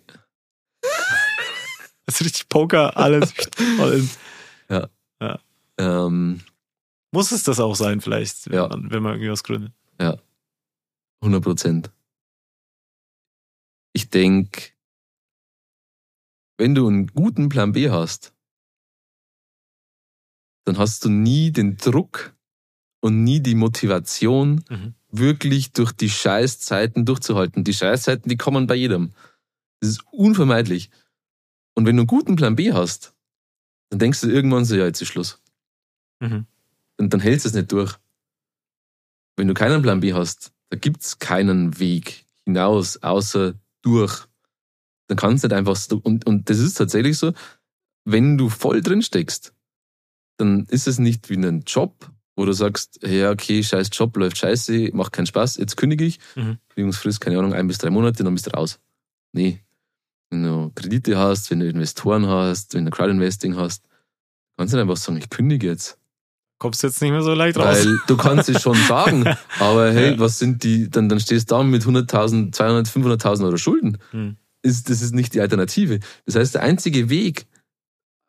das ist richtig Poker, alles all in. Ja. ja. Ähm, Muss es das auch sein, vielleicht, wenn, ja. man, wenn man irgendwie was gründet? Ja. 100 Prozent. Ich denke, wenn du einen guten Plan B hast, dann hast du nie den Druck und nie die Motivation, mhm. wirklich durch die Scheißzeiten durchzuhalten. Die Scheißzeiten, die kommen bei jedem. Das ist unvermeidlich. Und wenn du einen guten Plan B hast, dann denkst du irgendwann so, ja, jetzt ist Schluss. Mhm. Und dann hältst du es nicht durch. Wenn du keinen Plan B hast, da gibt es keinen Weg hinaus, außer durch. Dann kannst du nicht einfach, und, und das ist tatsächlich so, wenn du voll drin steckst, dann ist es nicht wie ein Job, wo du sagst, ja, okay, scheiß Job, läuft scheiße, macht keinen Spaß, jetzt kündige ich. Mhm. Kündigungsfrist, keine Ahnung, ein bis drei Monate, dann bist du raus. Nee. Wenn du Kredite hast, wenn du Investoren hast, wenn du Crowdinvesting hast, kannst du nicht einfach sagen, ich kündige jetzt. Kommst du jetzt nicht mehr so leicht raus. Weil du kannst es schon sagen, aber hey, ja. was sind die, dann, dann stehst du da mit 100.000, 200, 500.000 Euro Schulden. Mhm. Ist, das ist nicht die Alternative. Das heißt, der einzige Weg,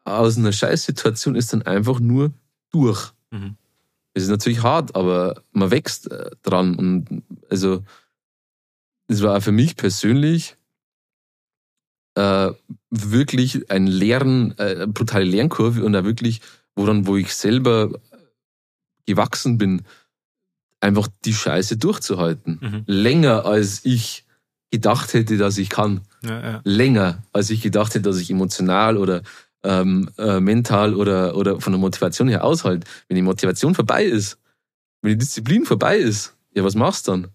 aus einer Scheißsituation ist dann einfach nur durch. Mhm. Es ist natürlich hart, aber man wächst äh, dran. Und also, es war für mich persönlich äh, wirklich ein Lehren, äh, eine brutale Lernkurve und da wirklich, wo dann, wo ich selber gewachsen bin, einfach die Scheiße durchzuhalten. Mhm. Länger als ich gedacht hätte, dass ich kann. Ja, ja. Länger als ich gedacht hätte, dass ich emotional oder ähm, äh, mental oder, oder von der Motivation her aushält. Wenn die Motivation vorbei ist, wenn die Disziplin vorbei ist, ja, was machst du dann?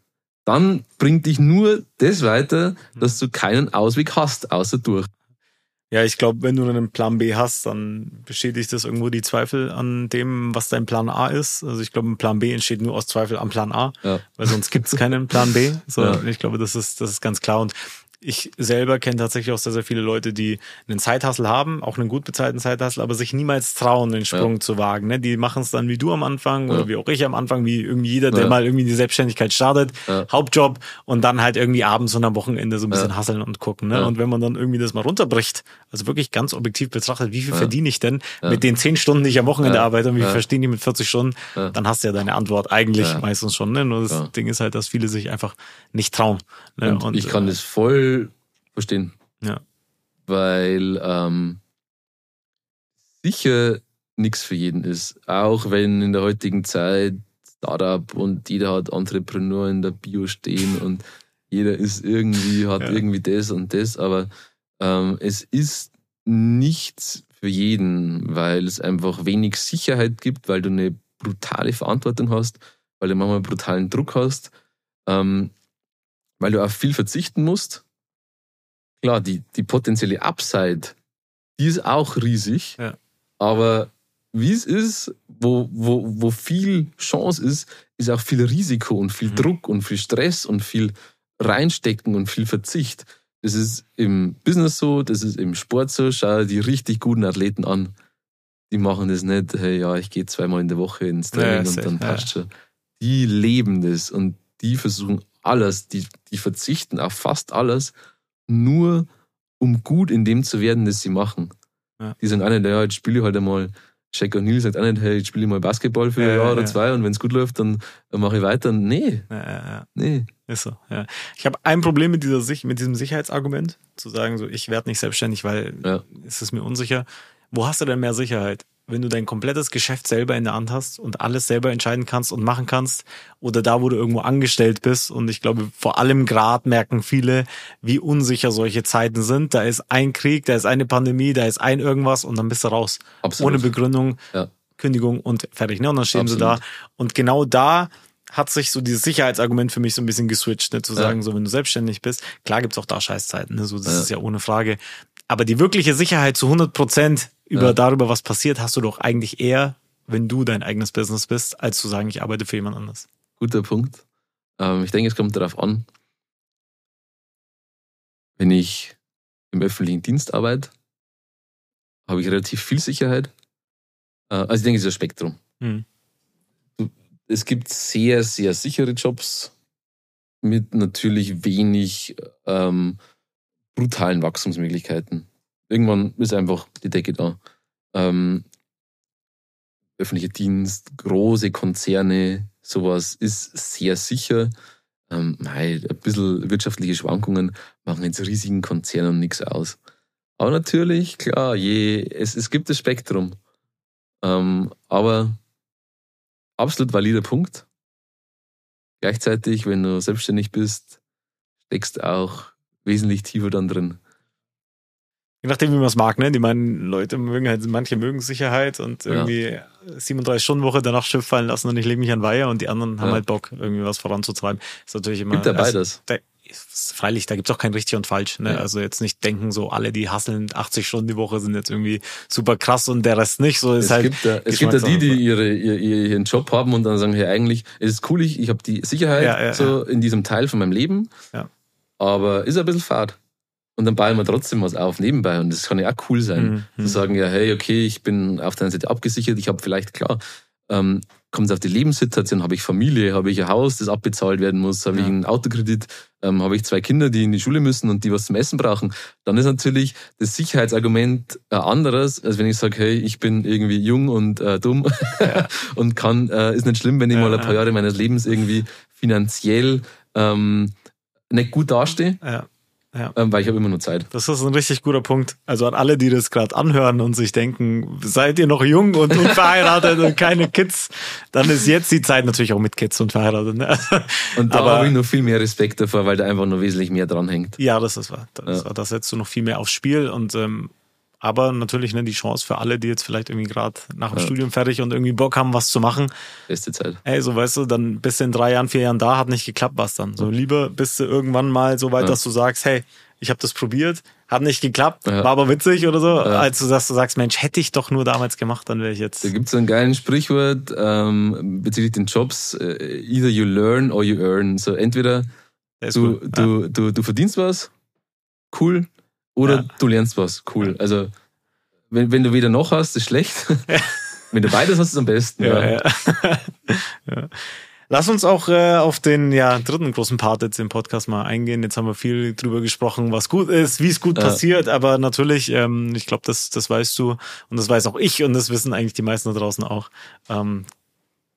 Dann bringt dich nur das weiter, dass du keinen Ausweg hast, außer durch. Ja, ich glaube, wenn du einen Plan B hast, dann bestätigt das irgendwo die Zweifel an dem, was dein Plan A ist. Also ich glaube, ein Plan B entsteht nur aus Zweifel am Plan A, ja. weil sonst gibt es keinen Plan B. So, ja. Ich glaube, das ist, das ist ganz klar. Und ich selber kenne tatsächlich auch sehr, sehr viele Leute, die einen Zeithassel haben, auch einen gut bezahlten Zeithassel, aber sich niemals trauen, den Sprung ja. zu wagen. Ne? Die machen es dann wie du am Anfang ja. oder wie auch ich am Anfang, wie irgendwie jeder, der ja. mal irgendwie die Selbstständigkeit startet, Hauptjob und dann halt irgendwie abends und am Wochenende so ein bisschen hasseln und gucken. Ne? Und wenn man dann irgendwie das mal runterbricht, also wirklich ganz objektiv betrachtet, wie viel verdiene ich denn mit den zehn Stunden, die ich am Wochenende arbeite und wie viel verdiene ich mit 40 Stunden, dann hast du ja deine Antwort eigentlich meistens schon. Ne? Nur das Ding ist halt, dass viele sich einfach nicht trauen. Ne? Und, und ich kann äh, das voll verstehen. Ja. Weil ähm, sicher nichts für jeden ist. Auch wenn in der heutigen Zeit Startup und jeder hat Entrepreneur in der Bio stehen und jeder ist irgendwie, hat ja. irgendwie das und das, aber ähm, es ist nichts für jeden, weil es einfach wenig Sicherheit gibt, weil du eine brutale Verantwortung hast, weil du manchmal brutalen Druck hast, ähm, weil du auf viel verzichten musst klar, die, die potenzielle Upside, die ist auch riesig. Ja. Aber wie es ist, wo, wo, wo viel Chance ist, ist auch viel Risiko und viel mhm. Druck und viel Stress und viel reinstecken und viel Verzicht. Das ist im Business so, das ist im Sport so. Schau die richtig guten Athleten an. Die machen das nicht, hey, ja, ich gehe zweimal in der Woche ins Training ja, und dann passt ja. schon. Die leben das und die versuchen alles, die, die verzichten auf fast alles, nur um gut in dem zu werden, das sie machen. Ja. Die sind eine, der ja, jetzt spiele ich halt einmal Shaq O'Neal sagt auch nicht, hey, ich spiele mal Basketball für ein Jahr oder zwei und wenn es gut läuft, dann mache ich weiter. Nee. Ja, ja, ja. Nee. Ist so, ja. Ich habe ein Problem mit, dieser, Sich- mit diesem Sicherheitsargument, zu sagen, so ich werde nicht selbstständig, weil Ja. es ist mir unsicher. Wo hast du denn mehr Sicherheit? Wenn du dein komplettes Geschäft selber in der Hand hast und alles selber entscheiden kannst und machen kannst, oder da, wo du irgendwo angestellt bist. Und ich glaube, vor allem gerade merken viele, wie unsicher solche Zeiten sind. Da ist ein Krieg, da ist eine Pandemie, da ist ein irgendwas und dann bist du raus. Absolut. Ohne Begründung, Ja. Kündigung und fertig. Ne? Und dann stehen sie Absolut. da. Und genau da hat sich so dieses Sicherheitsargument für mich so ein bisschen geswitcht, ne? zu Ja. sagen, so wenn du selbstständig bist, klar gibt's auch da Scheißzeiten, ne? so, das Ja. ist ja ohne Frage. Aber die wirkliche Sicherheit zu 100 Prozent über Ja. darüber, was passiert, hast du doch eigentlich eher, wenn du dein eigenes Business bist, als zu sagen, ich arbeite für jemand anders. Guter Punkt. Ähm, ich denke, es kommt darauf an, wenn ich im öffentlichen Dienst arbeite, habe ich relativ viel Sicherheit. Äh, also ich denke, es ist ein Spektrum. Hm. Es gibt sehr, sehr sichere Jobs mit natürlich wenig ähm, brutalen Wachstumsmöglichkeiten. Irgendwann ist einfach die Decke da. Ähm, öffentlicher Dienst, große Konzerne, sowas ist sehr sicher. Ähm, mei, ein bisschen wirtschaftliche Schwankungen machen jetzt riesigen Konzernen nichts aus. Aber natürlich, klar, je, es, es gibt das Spektrum. Ähm, aber absolut valider Punkt. Gleichzeitig, wenn du selbstständig bist, steckst auch wesentlich tiefer dann drin. Je nachdem, wie man es mag, ne? Die meinen, Leute mögen halt, manche mögen Sicherheit und Ja. irgendwie 37-Stunden-Woche danach Schiff fallen lassen und ich lege mich an Weiher und die anderen haben Ja. halt Bock, irgendwie was voranzutreiben. Ist natürlich immer. Gibt ja also, beides. da, ist, freilich, da gibt's auch kein richtig und falsch. Ne? Ja. Also jetzt nicht denken, so alle, die hasseln 80 Stunden die Woche, sind jetzt irgendwie super krass und der Rest nicht. So ist Es halt. gibt ja, es gibt ja die, die ihre, ihr, ihr, ihren Job haben und dann sagen, hey, eigentlich ist es cool, ich, ich habe die Sicherheit Ja, ja, so in diesem Teil von meinem Leben, Ja. aber ist ein bisschen fad. Und dann bauen wir trotzdem was auf nebenbei und das kann ja auch cool sein. Mhm, Zu sagen, ja, hey, okay, ich bin auf der einen Seite abgesichert, ich habe vielleicht, klar, ähm, kommt es auf die Lebenssituation, habe ich Familie, habe ich ein Haus, das abbezahlt werden muss, habe Ja. ich einen Autokredit, ähm, habe ich zwei Kinder, die in die Schule müssen und die was zum Essen brauchen, dann ist natürlich das Sicherheitsargument ein anderes, als wenn ich sage, hey, ich bin irgendwie jung und äh, dumm und kann, äh, ist nicht schlimm, wenn ich Ja, mal ein paar ja. Jahre meines Lebens irgendwie finanziell ähm, nicht gut dastehe, Ja. Ähm, weil ich habe immer nur Zeit. Das ist ein richtig guter Punkt. Also an alle, die das gerade anhören und sich denken, seid ihr noch jung und unverheiratet und keine Kids, dann ist jetzt die Zeit natürlich auch mit Kids und verheiratet. Ne? Und da habe ich noch viel mehr Respekt davor, weil da einfach noch wesentlich mehr dranhängt. Ja, das ist wahr. Das, Ja. das setzt du noch viel mehr aufs Spiel und ähm, aber natürlich ne, die Chance für alle, die jetzt vielleicht irgendwie gerade nach dem Ja. Studium fertig und irgendwie Bock haben, was zu machen. Beste Zeit. Ey, so weißt du, dann bist du in drei Jahren, vier Jahren da, hat nicht geklappt, was dann. So lieber bist du irgendwann mal so weit, Ja. dass du sagst, hey, ich habe das probiert, hat nicht geklappt, Ja. war aber witzig oder so, Ja. als du sagst, du sagst, Mensch, hätte ich doch nur damals gemacht, dann wäre ich jetzt. Da gibt es ein geiles Sprichwort ähm, bezüglich den Jobs: äh, either you learn or you earn. So entweder du, gut. du, du, du verdienst was, cool, oder Ja. du lernst was, cool. Also wenn, wenn du weder noch hast, ist schlecht. wenn du beides hast, ist am besten. Ja, ja. ja. Lass uns auch äh, auf den ja, dritten großen Part jetzt im Podcast mal eingehen. Jetzt haben wir viel drüber gesprochen, was gut ist, wie es gut Ja. passiert, aber natürlich, ähm, ich glaube, das, das weißt du und das weiß auch ich und das wissen eigentlich die meisten da draußen auch. Ähm,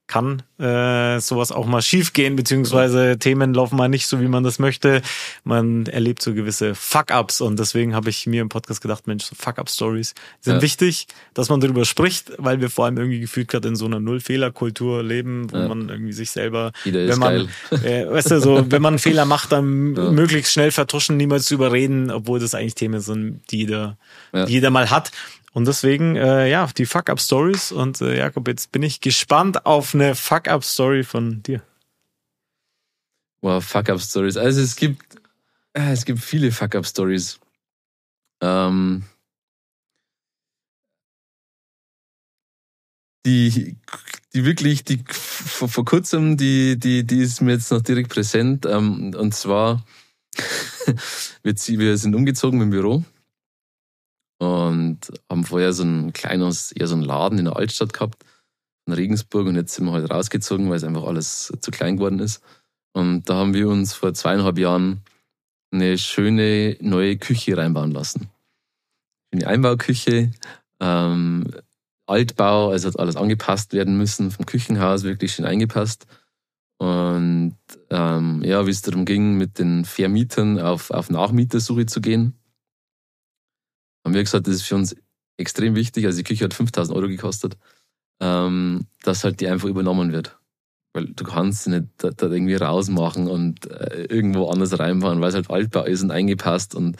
kann äh, sowas auch mal schiefgehen, beziehungsweise Themen laufen mal nicht so, wie man das möchte. Man erlebt so gewisse Fuck-Ups und deswegen habe ich mir im Podcast gedacht, Mensch, so Fuck-Up-Stories sind Ja. wichtig, dass man darüber spricht, weil wir vor allem irgendwie gefühlt gerade in so einer Null-Fehler-Kultur leben, wo Ja. man irgendwie sich selber, Jeder wenn man, äh, weißt du, so, wenn man einen Fehler macht, dann Ja. möglichst schnell vertuschen, niemals zu überreden, obwohl das eigentlich Themen sind, die jeder, die jeder mal hat. Und deswegen, äh, ja, die Fuck-Up-Stories. Und äh, Jakob, jetzt bin ich gespannt auf eine Fuck-Up-Story von dir. Wow, Fuck-Up-Stories. Also es gibt, äh, es gibt viele Fuck-Up-Stories. Ähm, die, die wirklich, die vor, vor kurzem, die, die, die ist mir jetzt noch direkt präsent. Ähm, und zwar, wir, wir sind umgezogen im Büro und haben vorher so ein kleines, eher so ein Laden in der Altstadt gehabt, in Regensburg. Und jetzt sind wir halt rausgezogen, weil es einfach alles zu klein geworden ist. Und da haben wir uns vor zweieinhalb Jahren eine schöne neue Küche reinbauen lassen. Eine Einbauküche, ähm, Altbau, also hat alles angepasst werden müssen, vom Küchenhaus wirklich schön eingepasst. Und ähm, ja, wie es darum ging, mit den Vermietern auf, auf Nachmietersuche zu gehen, haben wir gesagt, das ist für uns extrem wichtig. Also die Küche hat 5000 Euro gekostet, ähm, dass halt die einfach übernommen wird. Weil du kannst sie nicht da, da irgendwie rausmachen und äh, irgendwo anders reinfahren, weil es halt Altbau ist und eingepasst und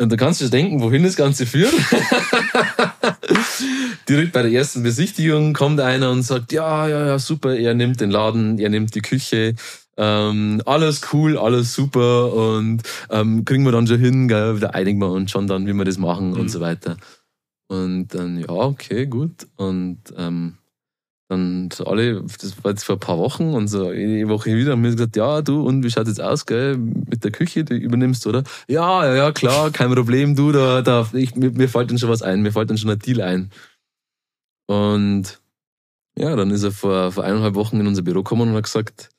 und da kannst du denken, wohin das Ganze führt. Direkt bei der ersten Besichtigung kommt einer und sagt, ja, ja, ja, super, er nimmt den Laden, er nimmt die Küche, ähm, alles cool, alles super und ähm, kriegen wir dann schon hin, gell, da einigen wir uns schon dann, wie wir das machen mhm. und so weiter. Und dann, ja, okay, gut. Und ähm, dann so alle, das war jetzt vor ein paar Wochen und so eine Woche wieder haben wir gesagt, ja, du, und wie schaut jetzt aus, gell, mit der Küche, die übernimmst, oder? Ja, ja, ja, klar, kein Problem, du, da, da, ich, mir, mir fällt dann schon was ein, mir fällt dann schon ein Deal ein. Und ja, dann ist er vor, vor eineinhalb Wochen in unser Büro gekommen und hat gesagt,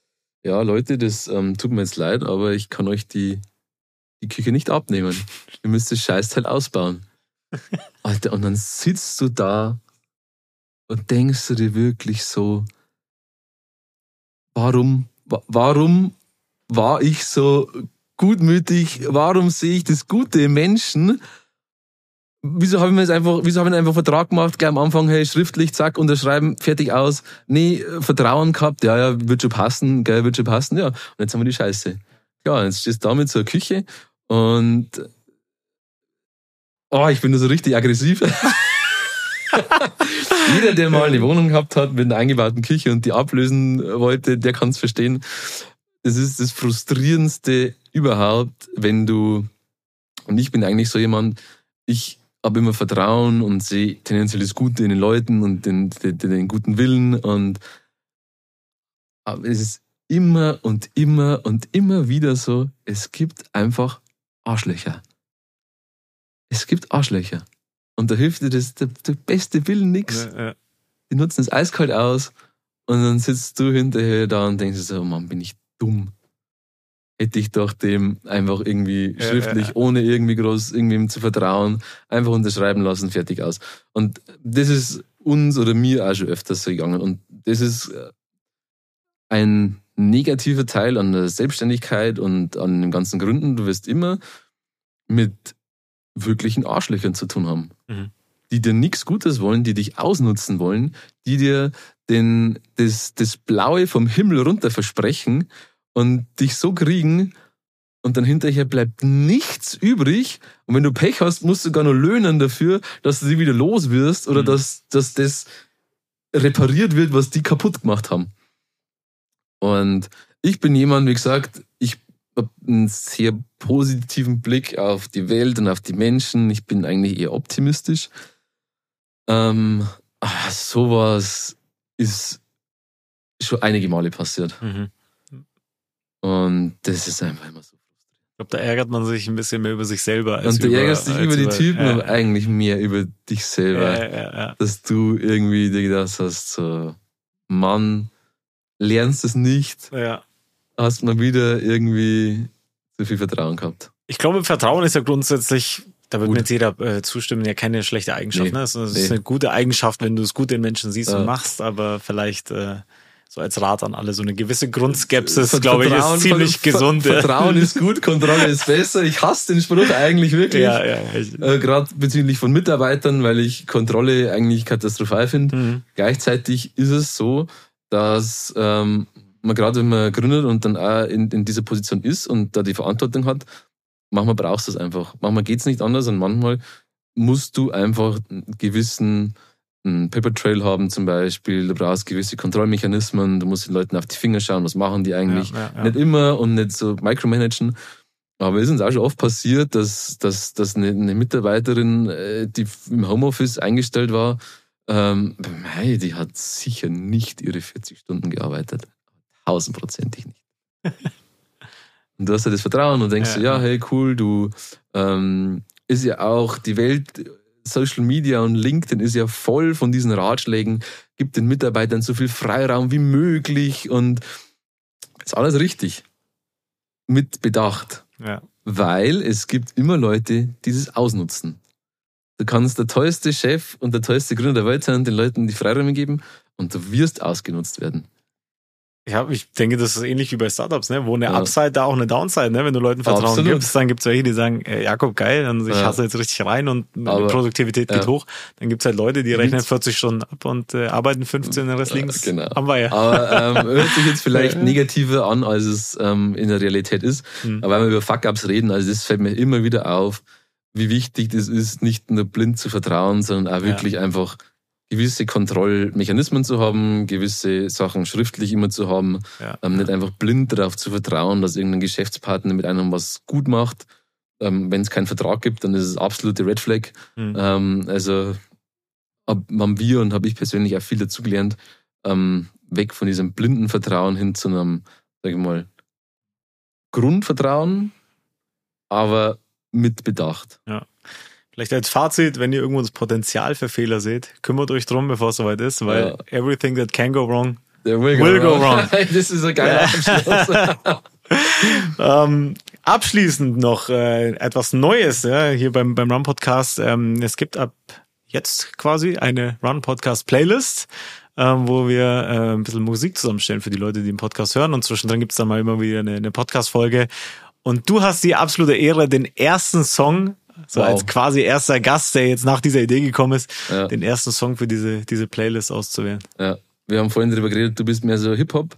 ja, Leute, das ähm, tut mir jetzt leid, aber ich kann euch die, die Küche nicht abnehmen. Ihr müsst das Scheißteil ausbauen. Alter, und dann sitzt du da und denkst du dir wirklich so, warum, warum war ich so gutmütig? Warum sehe ich das Gute im Menschen? Wieso habe ich mir jetzt einfach, wieso habe ich einfach Vertrag gemacht, gleich am Anfang, hey, schriftlich, zack, unterschreiben, fertig aus. Nee, Vertrauen gehabt, ja, ja, wird schon passen, geil, wird schon passen, ja. Und jetzt haben wir die Scheiße. Ja, jetzt stehst du da mit so einer Küche und, oh, ich bin da so richtig aggressiv. Jeder, der mal eine Wohnung gehabt hat mit einer eingebauten Küche und die ablösen wollte, der kann es verstehen. Das ist das Frustrierendste überhaupt, wenn du, und ich bin eigentlich so jemand, ich habe immer Vertrauen und sehe tendenziell das Gute in den Leuten und den, den, den guten Willen und aber es ist immer und immer und immer wieder so, es gibt einfach Arschlöcher. Es gibt Arschlöcher. Und da hilft dir das, der, der beste Willen nix. Ja, ja. Die nutzen es eiskalt aus und dann sitzt du hinterher da und denkst so, oh Mann, bin ich dumm. Hätte ich doch dem einfach irgendwie ja, schriftlich, ohne irgendwie groß irgendwem zu vertrauen, einfach unterschreiben lassen, fertig aus. Und das ist uns oder mir auch schon öfters so gegangen. Und das ist äh, ein negativer Teil an der Selbstständigkeit und an den ganzen Gründen. Du wirst immer mit wirklichen Arschlöchern zu tun haben. Mhm. Die dir nichts Gutes wollen, die dich ausnutzen wollen, die dir den, das, das Blaue vom Himmel runter versprechen und dich so kriegen und dann hinterher bleibt nichts übrig. Und wenn du Pech hast, musst du gar nur löhnen dafür, dass du sie wieder los wirst oder mhm. dass, dass das repariert wird, was die kaputt gemacht haben. Und ich bin jemand, wie gesagt, ich einen sehr positiven Blick auf die Welt und auf die Menschen. Ich bin eigentlich eher optimistisch. Ähm, ach, sowas ist schon einige Male passiert. Mhm. Und das ist einfach immer so. Ich glaube, da ärgert man sich ein bisschen mehr über sich selber. Als und du über, ärgerst dich über die über, Typen, ja, aber eigentlich mehr über dich selber. Ja, ja, dass du irgendwie dir gedacht hast, so, Mann, lernst es nicht. Ja hast mal wieder irgendwie zu viel Vertrauen gehabt. Ich glaube, Vertrauen ist ja grundsätzlich, da wird mir jetzt jeder äh, zustimmen, ja keine schlechte Eigenschaft. Nee, ne? Es ist nee. eine gute Eigenschaft, wenn du es gut in Menschen siehst ja. und machst, aber vielleicht äh, so als Rat an alle, so eine gewisse Grundskepsis, glaube ich, ist ziemlich Ver gesund. Vertrauen ist gut, Kontrolle ist besser. Ich hasse den Spruch eigentlich wirklich. Ja, ja, äh, Gerade bezüglich von Mitarbeitern, weil ich Kontrolle eigentlich katastrophal finde. Mhm. Gleichzeitig ist es so, dass ähm, man gerade wenn man gründet und dann auch in, in dieser Position ist und da die Verantwortung hat, manchmal brauchst du es einfach. Manchmal geht es nicht anders und manchmal musst du einfach einen gewissen einen Paper Trail haben zum Beispiel, du brauchst gewisse Kontrollmechanismen, du musst den Leuten auf die Finger schauen, was machen die eigentlich. Ja, ja, ja. Nicht immer und nicht so micromanagen. Aber es ist uns auch schon oft passiert, dass, dass, dass eine, eine Mitarbeiterin, äh, die im Homeoffice eingestellt war, ähm, hey, die hat sicher nicht ihre 40 Stunden gearbeitet tausendprozentig nicht. und du hast ja das Vertrauen und denkst ja, so, ja, hey, cool, du ähm, ist ja auch die Welt, Social Media und LinkedIn ist ja voll von diesen Ratschlägen, gibt den Mitarbeitern so viel Freiraum wie möglich und ist alles richtig. Mit Bedacht. Ja. Weil es gibt immer Leute, die das ausnutzen. Du kannst der tollste Chef und der tollste Gründer der Welt sein, den Leuten die Freiräume geben und du wirst ausgenutzt werden. Ja, ich denke, das ist ähnlich wie bei Startups, ne? wo eine ja. Upside da auch eine Downside, ne? Wenn du Leuten Vertrauen Absolut. gibst, dann gibt's welche, die sagen, äh, Jakob, geil, dann ich ja. hasse jetzt richtig rein und Aber, Produktivität geht ja. hoch. Dann gibt's halt Leute, die rechnen 40 Stunden ab und äh, arbeiten 15 den Rest links. Genau. Haben wir ja. Aber ähm, hört sich jetzt vielleicht negativer an, als es ähm, in der Realität ist. Mhm. Aber wenn wir über Fuck-Ups reden, also das fällt mir immer wieder auf, wie wichtig das ist, nicht nur blind zu vertrauen, sondern auch wirklich einfach gewisse Kontrollmechanismen zu haben, gewisse Sachen schriftlich immer zu haben, ja. ähm, nicht einfach blind darauf zu vertrauen, dass irgendein Geschäftspartner mit einem was gut macht. Ähm, Wenn es keinen Vertrag gibt, dann ist es absolute Red Flag. Mhm. Ähm, also haben wir und habe ich persönlich auch viel dazugelernt, ähm, weg von diesem blinden Vertrauen hin zu einem, sag ich mal, Grundvertrauen, aber mit Bedacht. Ja. Vielleicht als Fazit, wenn ihr irgendwo das Potenzial für Fehler seht, kümmert euch drum, bevor es soweit ist, weil ja. everything that can go wrong will, will go, wrong. das ist ein geiler Abschluss. ähm, abschließend noch äh, etwas Neues ja, hier beim, beim Run Podcast. Ähm, es gibt ab jetzt quasi eine Run Podcast Playlist, ähm, wo wir äh, ein bisschen Musik zusammenstellen für die Leute, die den Podcast hören. Und zwischendrin gibt es dann mal immer wieder eine, eine Podcast-Folge. Und du hast die absolute Ehre, den ersten Song so wow. als quasi erster Gast, der jetzt nach dieser Idee gekommen ist, ja. den ersten Song für diese, diese Playlist auszuwählen. Ja, wir haben vorhin darüber geredet, du bist mehr so Hip-Hop.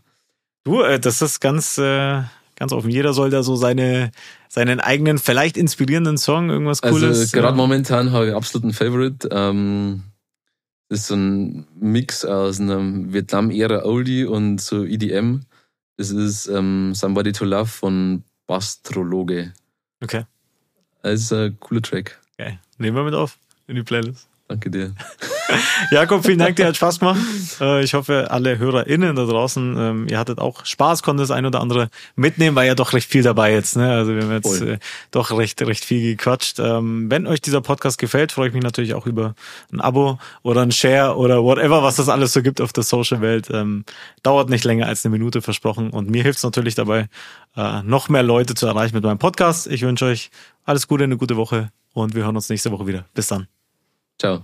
Du, äh, das ist ganz, äh, ganz offen. Jeder soll da so seine, seinen eigenen, vielleicht inspirierenden Song, irgendwas also, Cooles. Also gerade ja. momentan habe ich absoluten Favorite. Ähm, das ist so ein Mix aus einem Vietnam-Ära Oldie und so EDM. Das ist ähm, Somebody to Love von Bastrologe. Okay. Das ist ein cooler Track. Okay. Nehmen wir mit auf in die Playlist. Danke dir. Jakob, vielen Dank, dir hat Spaß gemacht. Äh, ich hoffe, alle HörerInnen da draußen, ähm, ihr hattet auch Spaß, konntet das ein oder andere mitnehmen, war ja doch recht viel dabei jetzt. Ne? Also wir haben jetzt Voll. Äh, doch recht, recht viel gequatscht. Ähm, wenn euch dieser Podcast gefällt, freue ich mich natürlich auch über ein Abo oder ein Share oder whatever, was das alles so gibt auf der Social-Welt. Ähm, dauert nicht länger als eine Minute versprochen und mir hilft es natürlich dabei, äh, noch mehr Leute zu erreichen mit meinem Podcast. Ich wünsche euch alles Gute, eine gute Woche und wir hören uns nächste Woche wieder. Bis dann. Ciao.